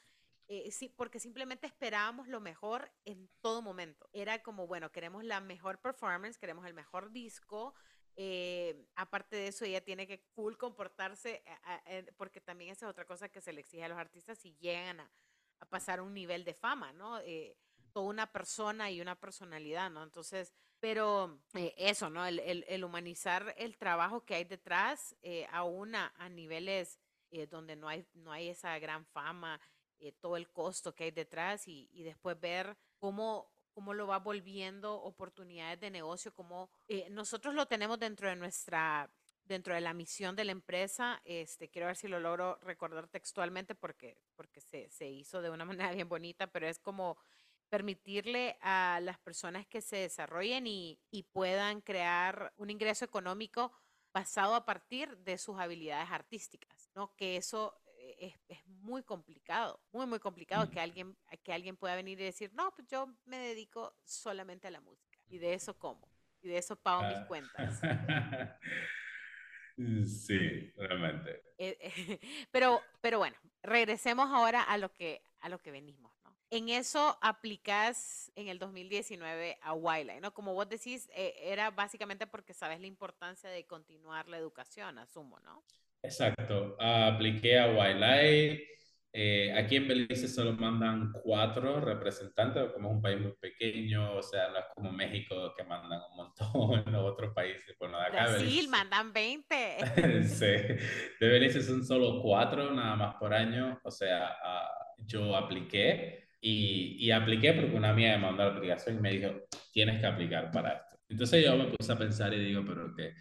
Eh, sí, porque simplemente esperábamos lo mejor en todo momento. Era como, bueno, queremos la mejor performance, queremos el mejor disco, eh, aparte de eso, ella tiene que cool comportarse, eh, porque también esa es otra cosa que se le exige a los artistas si llegan a, a pasar un nivel de fama, ¿no? Eh, toda una persona y una personalidad, ¿no? Entonces, pero eh, eso, ¿no? El, humanizar el trabajo que hay detrás, eh, aún a, niveles eh, donde no hay, no hay esa gran fama, todo el costo que hay detrás y, después ver cómo, cómo lo va volviendo oportunidades de negocio, como nosotros lo tenemos dentro de nuestra dentro de la misión de la empresa, este, quiero ver si lo logro recordar textualmente porque, porque se, se hizo de una manera bien bonita, pero es como permitirle a las personas que se desarrollen y, y puedan crear un ingreso económico basado a partir de sus habilidades artísticas, ¿no? Que eso eh, es, es, muy complicado, muy, muy complicado que alguien, que alguien pueda venir y decir, no, pues yo me dedico solamente a la música y de eso como, y de eso pago mis ah. cuentas. Sí, realmente. Eh, pero, pero bueno, regresemos ahora a lo que, a lo que venimos, ¿no? En eso aplicas en el 2019 a Wildlife, ¿no? Como vos decís, eh, era básicamente porque sabes la importancia de continuar la educación, asumo, ¿no? Exacto. apliqué a Wildlife eh, aquí en Belice solo mandan cuatro representantes, como es un país muy pequeño, o sea, no es como México que mandan un montón, o otros países. Bueno, de acá Brasil mandan 20. sí, de Belice son solo cuatro nada más por año, o sea, uh, yo apliqué y, y, apliqué porque una amiga me mandó la aplicación y me dijo, tienes que aplicar para esto. Entonces yo me puse a pensar y digo, pero que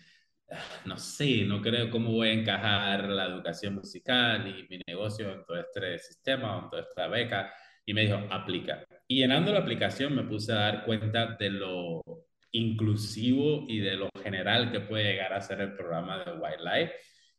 no sé, no creo cómo voy a encajar la educación musical y mi negocio en todo este sistema, en toda esta beca. Y me dijo, aplica. Y llenando la aplicación me puse a dar cuenta de lo inclusivo y de lo general que puede llegar a ser el programa de Wildlife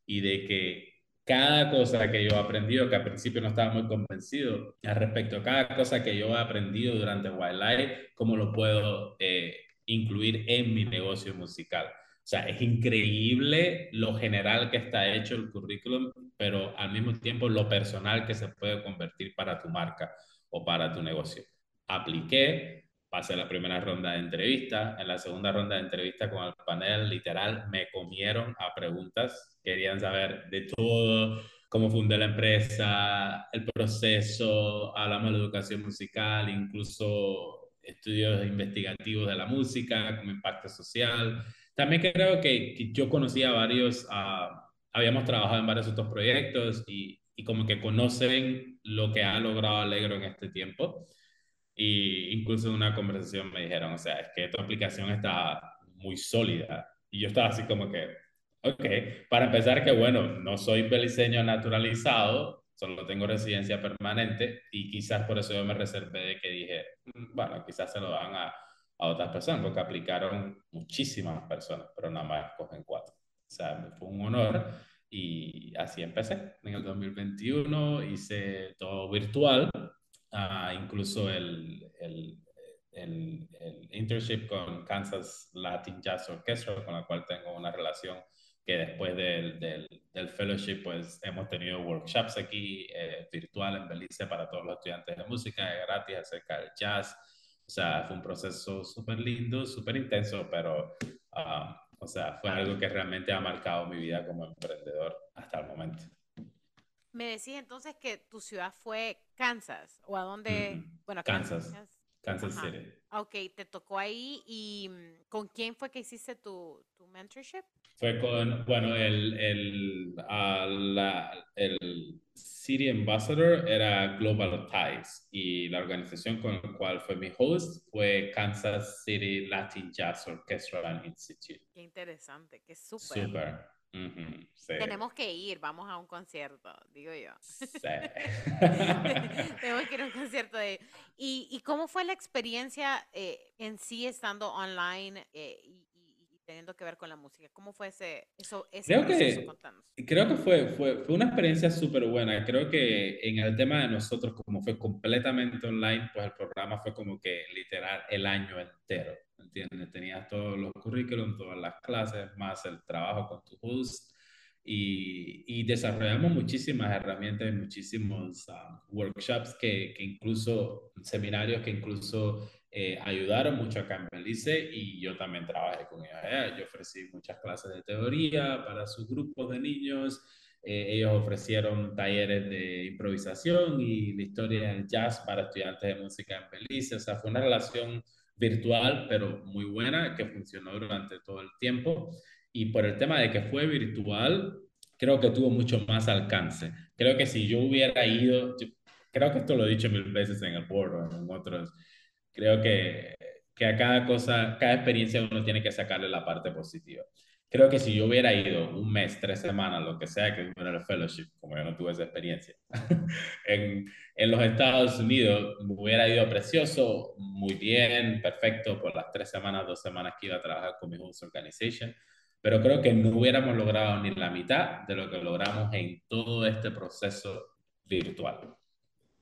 y de que cada cosa que yo he aprendido, que al principio no estaba muy convencido al respecto, cada cosa que yo he aprendido durante Wildlife, cómo lo puedo eh, incluir en mi negocio musical. O sea, es increíble lo general que está hecho el currículum, pero al mismo tiempo lo personal que se puede convertir para tu marca o para tu negocio. Apliqué, pasé la primera ronda de entrevista, en la segunda ronda de entrevista con el panel, literal, me comieron a preguntas, querían saber de todo, cómo fundé la empresa, el proceso, hablamos de educación musical, incluso estudios investigativos de la música, como impacto social. También creo que, que yo conocía varios, uh, habíamos trabajado en varios otros proyectos y, y, como que conocen lo que ha logrado Alegro en este tiempo. Y incluso en una conversación me dijeron, o sea, es que tu aplicación está muy sólida. Y yo estaba así como que, ok, para empezar que bueno, no soy beliceño naturalizado, solo tengo residencia permanente y quizás por eso yo me reservé de que dije, mm, bueno, quizás se lo dan a a otras personas, porque aplicaron muchísimas personas, pero nada más cogen cuatro. O sea, fue un honor y así empecé. En el 2021 hice todo virtual, uh, incluso el, el, el, el, internship con Kansas Latin Jazz Orchestra, con la cual tengo una relación que después del, del, del fellowship pues hemos tenido workshops aquí eh, virtual en Belice para todos los estudiantes de música, gratis acerca del jazz, o sea, fue un proceso súper lindo, súper intenso, pero, ah, o sea, fue algo que realmente ha marcado mi vida como emprendedor hasta el momento. Me decís entonces que tu ciudad fue Kansas, o a dónde, bueno, Kansas. Kansas, City. Ok, te tocó ahí y mm, ¿con quién fue que hiciste tu, tu mentorship? Fue con, bueno, el, el, el City Ambassador era Global Ties y la organización con la cual fue mi host fue Kansas City Latin Jazz Orchestra Institute. Qué interesante, qué súper. Súper. Tenemos que ir, vamos a un concierto, digo yo. Sí. Tenemos que ir a un concierto de... ¿Y, y cómo fue la experiencia eh, en sí estando online eh, teniendo que ver con la música. ¿Cómo fue ese, eso, ese creo que, Creo que fue, fue, fue una experiencia súper buena. Creo que en el tema de nosotros, como fue completamente online, pues el programa fue como que literal el año entero, ¿entiendes? Tenías todos los currículums, todas las clases, más el trabajo con tu host. Y, y desarrollamos muchísimas herramientas, muchísimos um, workshops que, que incluso, seminarios que incluso eh, ayudaron mucho a en Belice y yo también trabajé con ellos. Yo ofrecí muchas clases de teoría para sus grupos de niños. Eh, ellos ofrecieron talleres de improvisación y la historia del jazz para estudiantes de música en Belice. O sea, fue una relación virtual, pero muy buena, que funcionó durante todo el tiempo. Y por el tema de que fue virtual, creo que tuvo mucho más alcance. Creo que si yo hubiera ido, creo que esto lo he dicho mil veces en el board o en otros Creo que, que a cada cosa, cada experiencia uno tiene que sacarle la parte positiva. Creo que si yo hubiera ido un mes, tres semanas, lo que sea, que fuera el fellowship, como yo no tuve esa experiencia, en, en los Estados Unidos hubiera ido precioso, muy bien, perfecto, por las tres semanas, dos semanas que iba a trabajar con mi host organization, pero creo que no hubiéramos logrado ni la mitad de lo que logramos en todo este proceso virtual.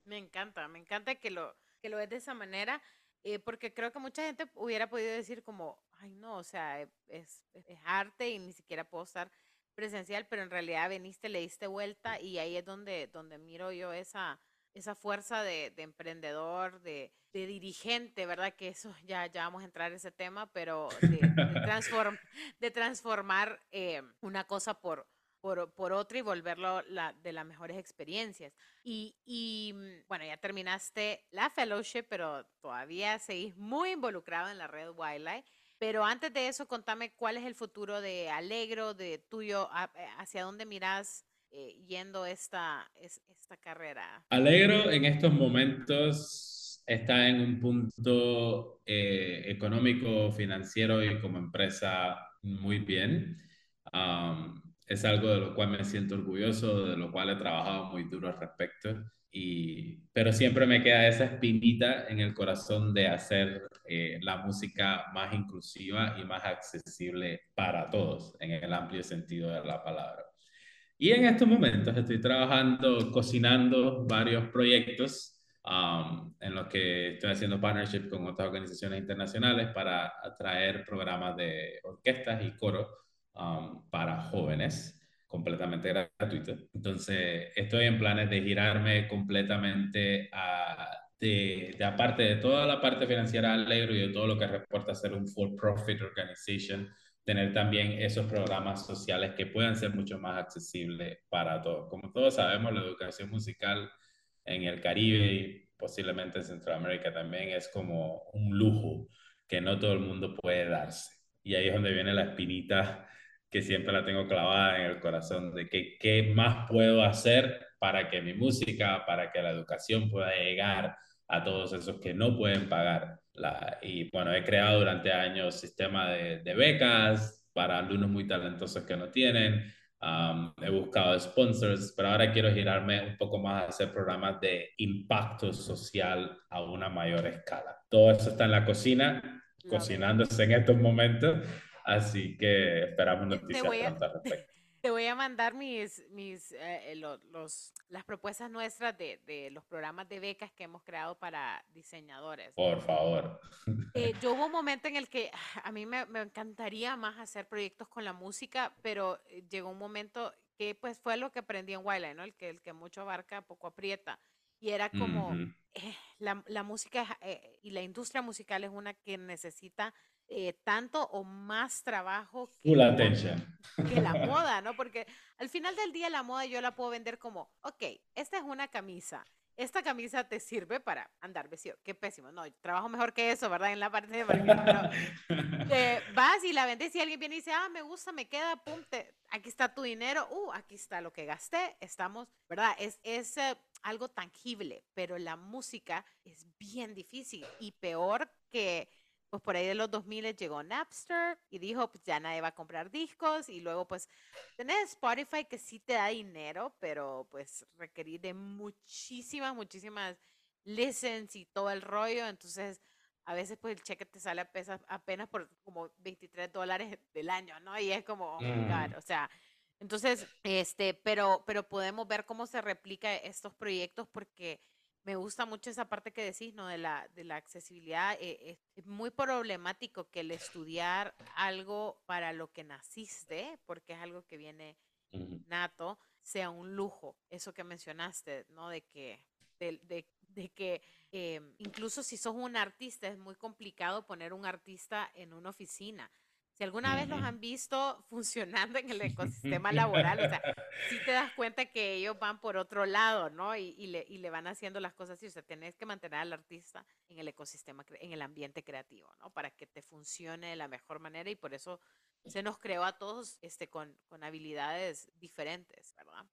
Me encanta, me encanta que lo, que lo ves de esa manera eh, porque creo que mucha gente hubiera podido decir como, ay no, o sea, e, es, es, arte y ni siquiera puedo estar presencial, pero en realidad veniste, le diste vuelta y ahí es donde, donde miro yo esa, esa fuerza de, de emprendedor, de, de, dirigente, ¿verdad? Que eso ya, ya vamos a entrar en ese tema, pero de, de, transform, de transformar eh, una cosa por, por, por otra y volverlo la, de las mejores experiencias. Y, y, mm, bueno, ya terminaste la fellowship, pero todavía seguís muy involucrado en la red Wildlife. Pero antes de eso, contame cuál es el futuro de Alegro, de tuyo, eh, hacia dónde miras eh, yendo esta, esta carrera. Alegro en estos momentos está en un punto eh, económico, financiero y como empresa muy bien es algo de lo cual me siento orgulloso, de lo cual he trabajado muy duro al respecto. Y, pero siempre me queda esa espinita en el corazón de hacer eh, la música más inclusiva y más accesible para todos, en el amplio sentido de la palabra. Y en estos momentos estoy trabajando, cocinando varios proyectos um, en los que estoy haciendo partnership con otras organizaciones internacionales para atraer programas de orquestas y coros Um, para jóvenes, completamente gratuito. Entonces, estoy en planes de girarme completamente a, de, de, aparte de toda la parte financiera alegro y de todo lo que reporta ser un for-profit organization, tener también esos programas sociales que puedan ser mucho más accesibles para todos. Como todos sabemos, la educación musical en el Caribe y posiblemente en Centroamérica también es como un lujo que no todo el mundo puede darse. Y ahí es donde viene la espinita que siempre la tengo clavada en el corazón de que, qué más puedo hacer para que mi música, para que la educación pueda llegar a todos esos que no pueden pagar. La, y bueno, he creado durante años sistema de, de becas para alumnos muy talentosos que no tienen. he buscado sponsors, pero ahora quiero girarme un poco más a hacer programas de impacto social a una mayor escala. Todo eso está en la cocina, cocinándose en estos momentos Así que esperamos noticias pronto al respecto. Te voy a mandar mis, mis, eh, eh, los, las propuestas nuestras de, de, los programas de becas que hemos creado para diseñadores. Por favor. Eh, yo hubo un momento en el que a mí me, me, encantaría más hacer proyectos con la música, pero llegó un momento que pues fue lo que aprendí en Wildlife, ¿no? El que, el que mucho abarca, poco aprieta. Y era como, la, la, música y la industria musical es una que necesita eh, tanto o más trabajo que, la, que la moda, ¿no? Porque al final del día la moda yo la puedo vender como, ok, esta es una camisa, esta camisa te sirve para andar vestido. Qué pésimo. No, trabajo mejor que eso, ¿verdad? En la parte de marketing. Pero vas y la vendes y alguien viene y dice, ah, me gusta, me queda, pum, aquí está tu dinero, uh, aquí está lo que gasté, estamos, ¿verdad? Es, es eh, algo tangible, pero la música es bien difícil y peor que pues por ahí de los 2000 llegó Napster y dijo, pues ya nadie va a comprar discos y luego pues tenés Spotify que sí te da dinero, pero pues requerir de muchísimas, muchísimas listens y todo el rollo, entonces a veces pues el cheque te sale apenas por como 23 dólares del año, ¿no? Y es como, oh mm. o sea, entonces, este, pero, pero podemos ver cómo se replica estos proyectos porque me gusta mucho esa parte que decís, ¿no? De la, de la accesibilidad. Eh, es muy problemático que el estudiar algo para lo que naciste, porque es algo que viene nato, sea un lujo. Eso que mencionaste, ¿no? De que, de, de, de que em, incluso si sos un artista, es muy complicado poner un artista en una oficina. Si alguna vez los han visto funcionando en el ecosistema laboral, o sea, sí te das cuenta que ellos van por otro lado, ¿no? Y, y, le, y le, van haciendo las cosas así. O sea, tenés que mantener al artista en el ecosistema, en el ambiente creativo, ¿no? Para que te funcione de la mejor manera y por eso se nos creó a todos este, con, con habilidades diferentes, ¿verdad?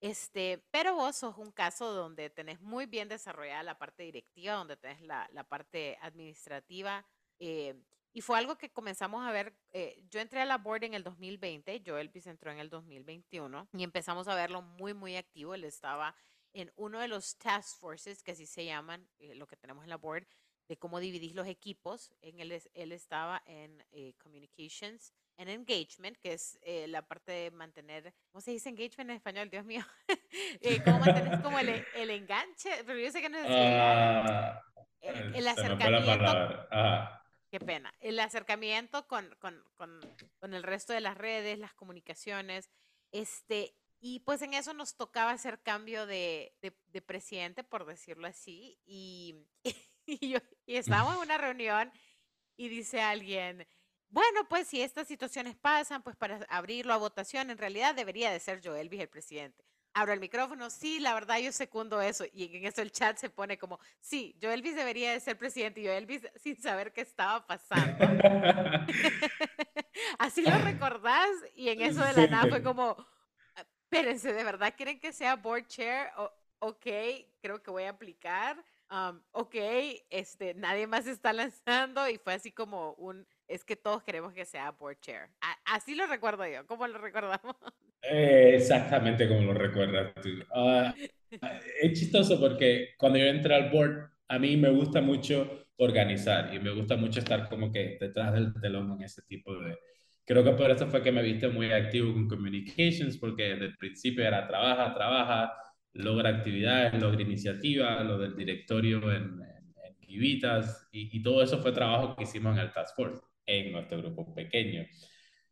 Este, pero vos sos un caso donde tenés muy bien desarrollada la parte directiva, donde tenés la, la parte administrativa. Eh, y fue algo que comenzamos a ver, eh, yo entré a la board en el 2020, Joel Elvis entró en el 2021 y empezamos a verlo muy, muy activo. Él estaba en uno de los task forces, que así se llaman, eh, lo que tenemos en la board, de cómo dividir los equipos. En él, él estaba en eh, communications, en engagement, que es la parte de mantener, ¿cómo se dice engagement en español? Dios mío. ¿Cómo mantener como el, el, enganche? Pero yo sé que no es... Uh, el, el acercamiento qué pena. El acercamiento con, con, con, con, el resto de las redes, las comunicaciones, este, y pues en eso nos tocaba hacer cambio de, de, presidente, por decirlo así, y, y, yo, estábamos en una reunión y dice alguien, bueno, pues si estas situaciones pasan, pues para abrirlo a votación, en realidad debería de ser Joel vicepresidente abro el micrófono, sí, la verdad yo secundo eso. Y en eso el chat se pone como, sí, yo Elvis debería de ser presidente y yo Elvis sin saber qué estaba pasando. Así lo recordás y en eso de la nada fue como, espérense, ¿de verdad quieren que sea board chair? ok, creo que voy a aplicar. Um, ok, este, nadie más está lanzando y fue así como un, es que todos queremos que sea board chair. así lo recuerdo yo, ¿cómo lo recordamos? Eh, exactamente como lo recuerdas tú. Ah, es chistoso porque cuando yo entré al board, a mí me gusta mucho organizar y me gusta mucho estar como que detrás del telón en ese tipo de... Creo que por eso fue que me viste muy activo con communications, porque desde el principio era trabaja, trabaja, logra actividades, logra iniciativas, lo del directorio en, en, y, y todo eso fue trabajo que hicimos en el Task Force, en nuestro grupo pequeño.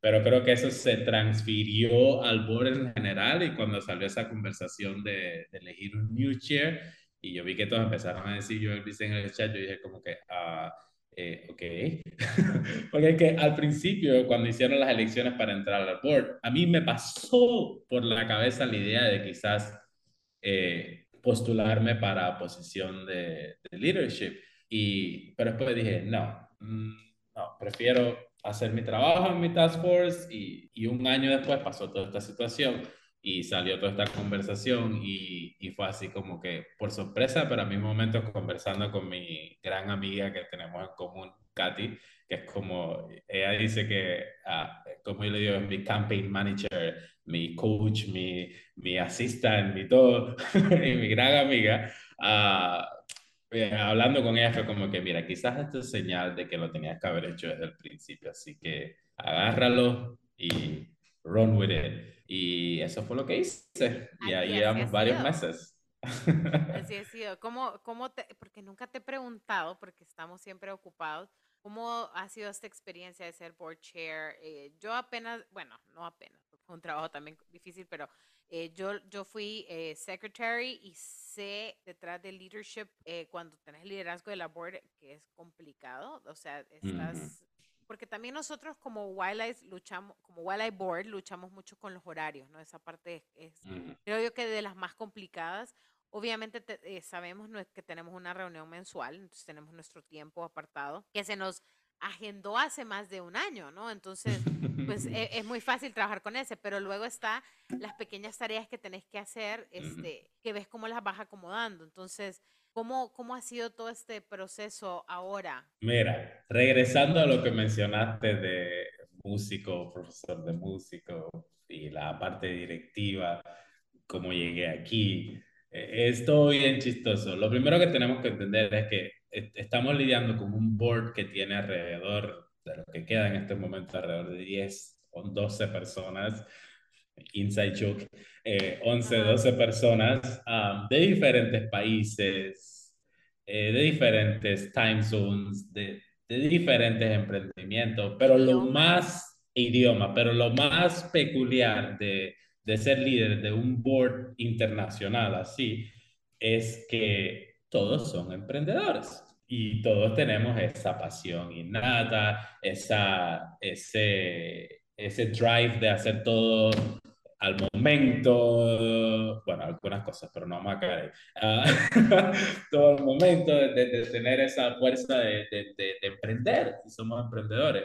Pero creo que eso se transfirió al board en general y cuando salió esa conversación de, elegir un new chair y yo vi que todos empezaron a decir yo Elvis en el chat, yo dije como que, ah, eh, ok. Porque es que al principio, cuando hicieron las elecciones para entrar al board, a mí me pasó por la cabeza la idea de quizás eh, postularme para posición de, de, leadership. Y, pero después dije, no, mm, no, prefiero hacer mi trabajo en mi task force y, y, un año después pasó toda esta situación y salió toda esta conversación y, y, fue así como que por sorpresa, pero a mi momento conversando con mi gran amiga que tenemos en común, Katy, que es como, ella dice que, ah, como yo le digo, es mi campaign manager, mi coach, mi, mi assistant, mi todo, y mi gran amiga. Hablando con ella fue como que, mira, quizás esto es señal de que lo tenías que haber hecho desde el principio, así que agárralo y run with it. Y eso fue lo que hice. Y ahí llevamos varios meses. Así ha sido. ¿Cómo, cómo te, porque nunca te he preguntado, porque estamos siempre ocupados, ¿cómo ha sido esta experiencia de ser board chair? Eh, yo apenas, bueno, no apenas, un trabajo también difícil, pero eh, yo, yo fui eh, secretary y sé detrás del leadership, eh, cuando tenés liderazgo de la board, que es complicado, o sea, estás porque también nosotros como Wildlife luchamos, como Wildlife Board luchamos mucho con los horarios, ¿no? Esa parte es, creo yo que de las más complicadas. Obviamente eh, sabemos que tenemos una reunión mensual, entonces tenemos nuestro tiempo apartado, que se nos agendó hace más de un año, ¿no? Entonces, pues e, es, muy fácil trabajar con ese, pero luego está las pequeñas tareas que tenés que hacer, este, que ves cómo las vas acomodando. Entonces, ¿cómo, ¿cómo ha sido todo este proceso ahora? Mira, regresando a lo que mencionaste de músico, profesor de músico y la parte directiva, cómo llegué aquí, e, es todo bien chistoso. Lo primero que tenemos que entender es que estamos lidiando con un board que tiene alrededor, de lo que queda en este momento, alrededor de 10 o 12 personas, inside joke, 11, eh, 12 personas um, de diferentes países, eh, de diferentes time zones, de, de diferentes emprendimientos, pero lo más idioma, pero lo más peculiar de, de ser líder de un board internacional así es que todos son emprendedores y todos tenemos esa pasión innata, esa, ese, ese drive de hacer todo al momento, bueno, algunas cosas, pero no vamos a caer ah, todo el momento de, tener esa fuerza de, de, emprender, y somos emprendedores.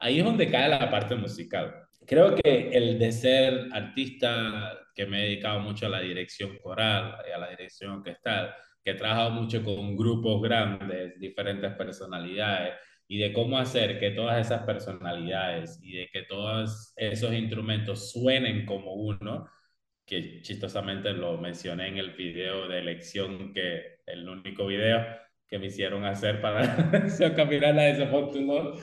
Ahí es donde cae la parte musical. Creo que el de ser artista, que me he dedicado mucho a la dirección coral y a la dirección orquestal, que he trabajado mucho con grupos grandes, diferentes personalidades, y de cómo hacer que todas esas personalidades y de que todos esos instrumentos suenen como uno, que chistosamente lo mencioné en el video de elección, que el único video que me hicieron hacer para caminar a ese punto,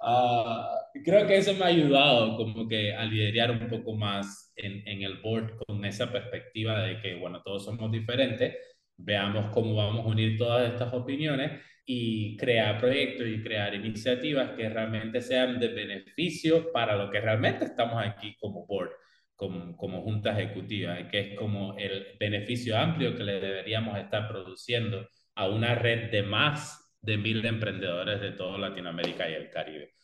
uh, creo que eso me ha ayudado como que a liderar un poco más en, en el board con esa perspectiva de que, bueno, todos somos diferentes veamos cómo vamos a unir todas estas opiniones y crear proyectos y crear iniciativas que realmente sean de beneficio para lo que realmente estamos aquí como board, como, como junta ejecutiva, que es como el beneficio amplio que le deberíamos estar produciendo a una red de más de mil emprendedores de toda Latinoamérica y el Caribe.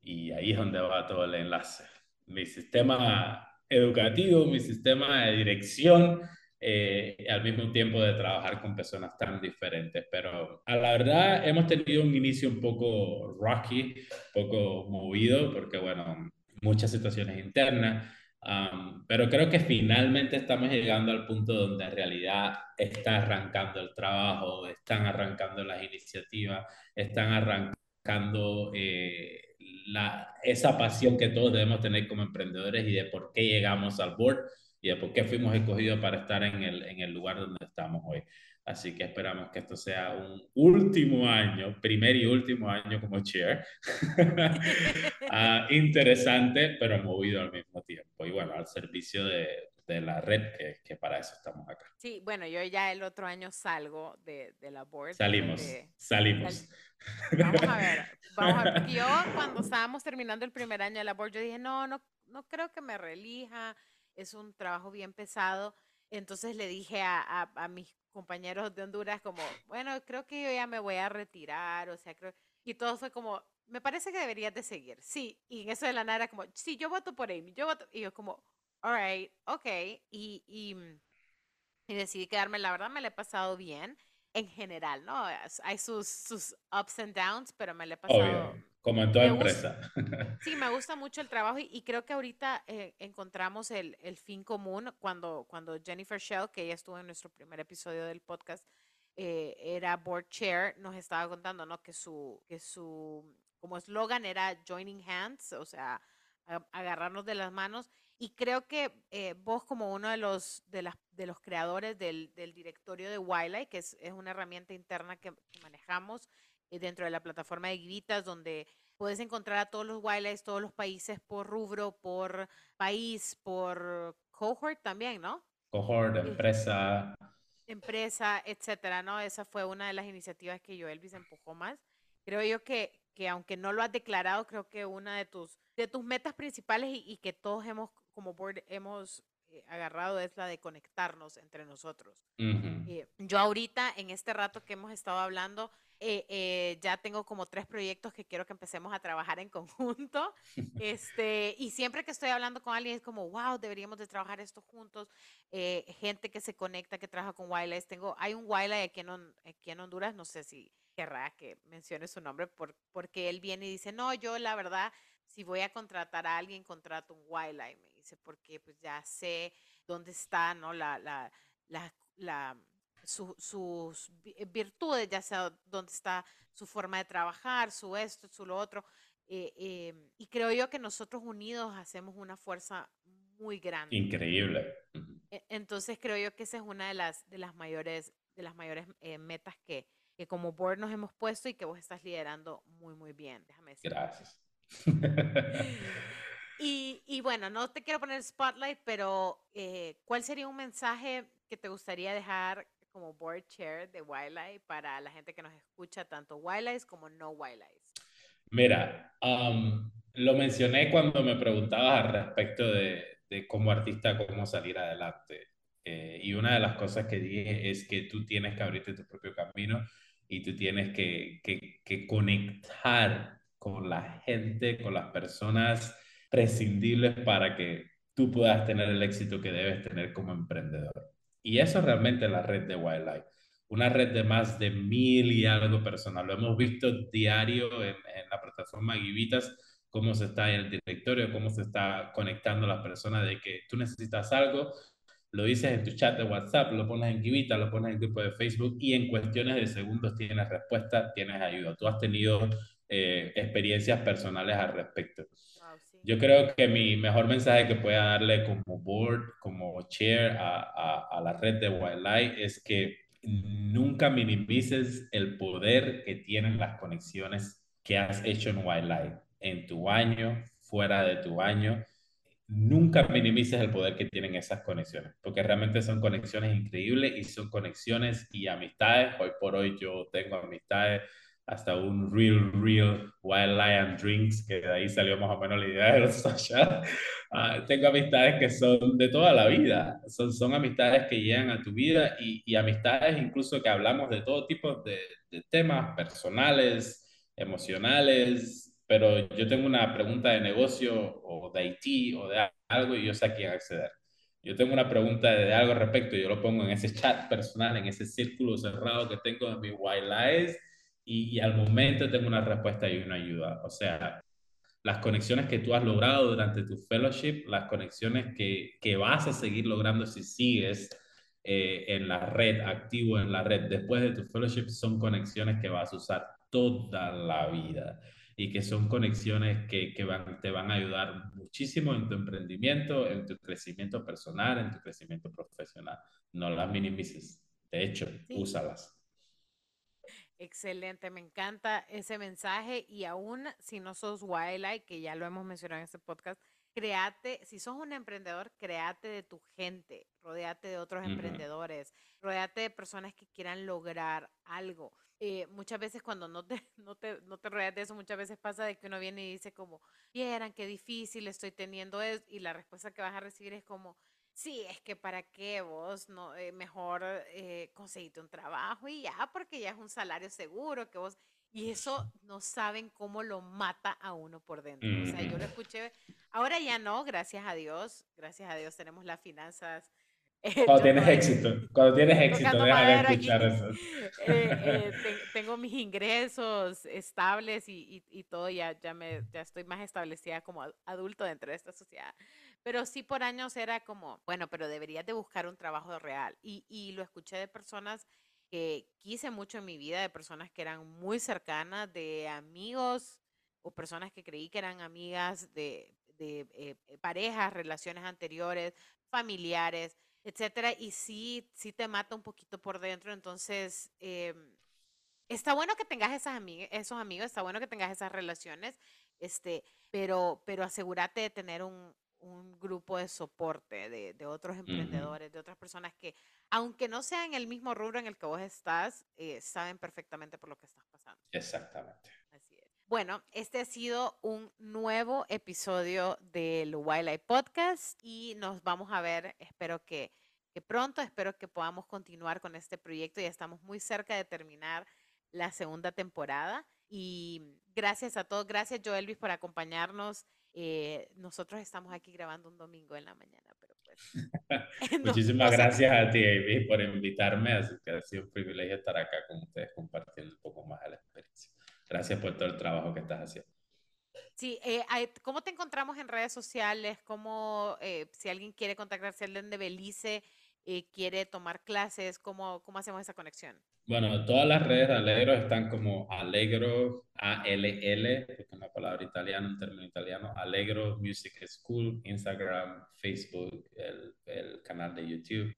Y ahí es donde va todo el enlace. Mi sistema educativo, mi sistema de dirección, eh, al mismo tiempo de trabajar con personas tan diferentes. Pero a la verdad hemos tenido un inicio un poco rocky, un poco movido, porque bueno, muchas situaciones internas. pero creo que finalmente estamos llegando al punto donde en realidad está arrancando el trabajo, están arrancando las iniciativas, están arrancando eh, la, esa pasión que todos debemos tener como emprendedores y de por qué llegamos al board y de por qué fuimos escogidos para estar en el, en el lugar donde estamos hoy. Así que esperamos que esto sea un último año, primer y último año como chair. Ah, interesante, pero movido al mismo tiempo. Y bueno, al servicio de, de la red, que, que, para eso estamos acá. Sí, bueno, yo ya el otro año salgo de, de la board. Salimos, salimos. Vamos a ver, vamos a ver. Yo cuando estábamos terminando el primer año de la board, yo dije, no, no, no creo que me relija es un trabajo bien pesado. Entonces le dije a, a, mis compañeros de Honduras como, bueno, creo que yo ya me voy a retirar, o sea, creo, y todo fue como, me parece que deberías de seguir, sí, y en eso de la nada era como, sí, yo voto por Amy, yo voto, y yo como, alright, ok, y, y, y decidí quedarme, la verdad me la he pasado bien, en general, ¿no? Hay sus, sus ups and downs, pero me la he pasado como en toda empresa. sí, me gusta mucho el trabajo y, creo que ahorita eh, encontramos el, el, fin común cuando, cuando Jennifer Shell, que ella estuvo en nuestro primer episodio del podcast, eh, era board chair, nos estaba contando, ¿no? Que su, que su, como eslogan era joining hands, o sea, agarrarnos de las manos. Y creo que eh, vos como uno de los, de las, de los creadores del, del directorio de Wildlife, que es, es una herramienta interna que, que manejamos, dentro de la plataforma de Guivitas, donde puedes encontrar a todos los wildlife, todos los países por rubro, por país, por cohort también, ¿no? Cohort, empresa. Empresa, etcétera, ¿no? Esa fue una de las iniciativas que yo, Elvis, empujó más. Creo yo que, que aunque no lo has declarado, creo que una de tus, de tus metas principales y, que todos hemos, como board, hemos eh, agarrado es la de conectarnos entre nosotros. Eh, yo ahorita, en este rato que hemos estado hablando, Eh, eh, ya tengo como tres proyectos que quiero que empecemos a trabajar en conjunto. Este, y siempre que estoy hablando con alguien es como, wow, deberíamos de trabajar esto juntos. Eh, gente que se conecta, que trabaja con Wildlife. Tengo, hay un Wildlife aquí en, aquí en Honduras, no sé si querrá que mencione su nombre, por, porque él viene y dice, no, yo la verdad, si voy a contratar a alguien, contrato un Wildlife. Me dice, porque pues ya sé dónde está, ¿no? La, la, la, la sus eh, virtudes, ya sea dónde está su forma de trabajar, su esto, su lo otro. Eh, em, y creo yo que nosotros unidos hacemos una fuerza muy grande. Increíble. E, entonces creo yo que esa es una de las, de las mayores, de las mayores eh, metas que, que como board nos hemos puesto y que vos estás liderando muy, muy bien. Déjame decir. Gracias. Y, y, bueno, no te quiero poner spotlight, pero ¿cuál sería un mensaje que te gustaría dejar como board chair de Wildlife para la gente que nos escucha, tanto Wildlife como no Wildlife? Mira, lo mencioné cuando me preguntabas respecto de, de cómo artista, cómo salir adelante. Eh, y una de las cosas que dije es que tú tienes que abrirte tu propio camino y tú tienes que, que conectar con la gente, con las personas prescindibles para que tú puedas tener el éxito que debes tener como emprendedor. Y eso es realmente la red de Wildlife. Una red de más de mil y algo personal. Lo hemos visto diario en, la plataforma Givitas, cómo se está en el directorio, cómo se está conectando las personas de que tú necesitas algo, lo dices en tu chat de WhatsApp, lo pones en Givita, lo pones en el grupo de Facebook y en cuestiones de segundos tienes respuesta, tienes ayuda. Tú has tenido eh, experiencias personales al respecto. Yo creo que mi mejor mensaje que pueda darle como board, como chair a, a, la red de Wildlife es que nunca minimices el poder que tienen las conexiones que has hecho en Wildlife, en tu año, fuera de tu año. Nunca minimices el poder que tienen esas conexiones, porque realmente son conexiones increíbles y son conexiones y amistades. Hoy por hoy yo tengo amistades hasta un Real, Real Wild Lion Drinks, que de ahí salió más o menos la idea de los social. Ah, tengo amistades que son de toda la vida, son, son amistades que llegan a tu vida y, y amistades incluso que hablamos de todo tipo de, de, temas personales, emocionales, pero yo tengo una pregunta de negocio o de IT o de algo y yo sé a quién acceder. Yo tengo una pregunta de algo al respecto, yo lo pongo en ese chat personal, en ese círculo cerrado que tengo en mi Wild Lives y, al momento tengo una respuesta y una ayuda. O sea, las conexiones que tú has logrado durante tu fellowship, las conexiones que, que vas a seguir logrando si sigues eh, en la red, activo en la red después de tu fellowship, son conexiones que vas a usar toda la vida y que son conexiones que, que van, te van a ayudar muchísimo en tu emprendimiento, en tu crecimiento personal, en tu crecimiento profesional. No las minimices. De hecho, úsalas. Excelente, me encanta ese mensaje y aún si no sos Wildlife, que ya lo hemos mencionado en este podcast, créate, si sos un emprendedor, créate de tu gente, rodeate de otros emprendedores, rodeate de personas que quieran lograr algo. Eh, muchas veces cuando no te, no, te, no te rodeas de eso, muchas veces pasa de que uno viene y dice como, vieran qué difícil estoy teniendo es y la respuesta que vas a recibir es como, Sí, es que para qué vos no eh, mejor eh, un trabajo y ya, porque ya es un salario seguro que vos y eso no saben cómo lo mata a uno por dentro. O sea, yo lo escuché, ahora ya no, gracias a Dios, gracias a Dios tenemos las finanzas. Eh, cuando tienes éxito, cuando tienes éxito, deja de escuchar eso. tengo mis ingresos estables y, y, y, todo, ya, ya, me, ya estoy más establecida como adulto dentro de esta sociedad. Pero sí por años era como, bueno, pero deberías de buscar un trabajo real. Y, y lo escuché de personas que quise mucho en mi vida, de personas que eran muy cercanas, de amigos o personas que creí que eran amigas de, de eh, eh, parejas, relaciones anteriores, familiares, etcétera. Y sí, sí te mata un poquito por dentro. Entonces, em, está bueno que tengas esas esos amigos, está bueno que tengas esas relaciones, este, pero, pero asegúrate de tener un, un grupo de soporte de, de otros emprendedores, de otras personas que, aunque no sean el mismo rubro en el que vos estás, eh, saben perfectamente por lo que estás pasando. Exactamente. Así es. Bueno, este ha sido un nuevo episodio del Wildlife Podcast y nos vamos a ver, espero que, que pronto, espero que podamos continuar con este proyecto. Ya estamos muy cerca de terminar la segunda temporada. Y gracias a todos, gracias Joelvis por acompañarnos. Eh, nosotros estamos aquí grabando un domingo en la mañana, pero pues... Muchísimas gracias a ti, Amy, por invitarme, así que ha sido un privilegio estar acá con ustedes compartiendo un poco más de la experiencia. Gracias por todo el trabajo que estás haciendo. Sí, eh, ¿cómo te encontramos en redes sociales? ¿Cómo, eh, si alguien quiere contactarse alguien de Belice, eh, quiere tomar clases, ¿cómo, ¿cómo hacemos esa conexión? Bueno, todas las redes de Alegro están como Alegro, A-L-L, porque es una palabra italiana, un término italiano, Alegro Music School, Instagram, Facebook, el, el canal de YouTube.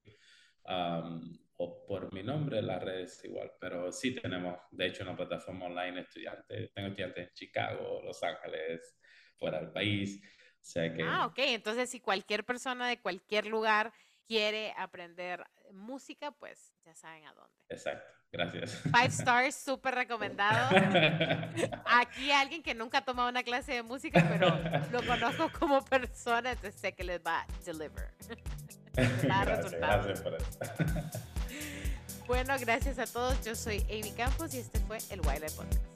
Um, o por mi nombre, las redes igual, pero sí tenemos, de hecho, una plataforma online estudiantes. Tengo estudiantes en Chicago, Los Ángeles, fuera del país. O sea que... Ah, ok. Entonces, si cualquier persona de cualquier lugar quiere aprender música, pues ya saben a dónde. Exacto, gracias. Five stars, súper recomendado. Aquí alguien que nunca ha tomado una clase de música, pero lo conozco como persona, entonces sé que les va a deliver. gracias, gracias por eso. Bueno, gracias a todos. Yo soy Amy Campos y este fue el Wildlife Podcast.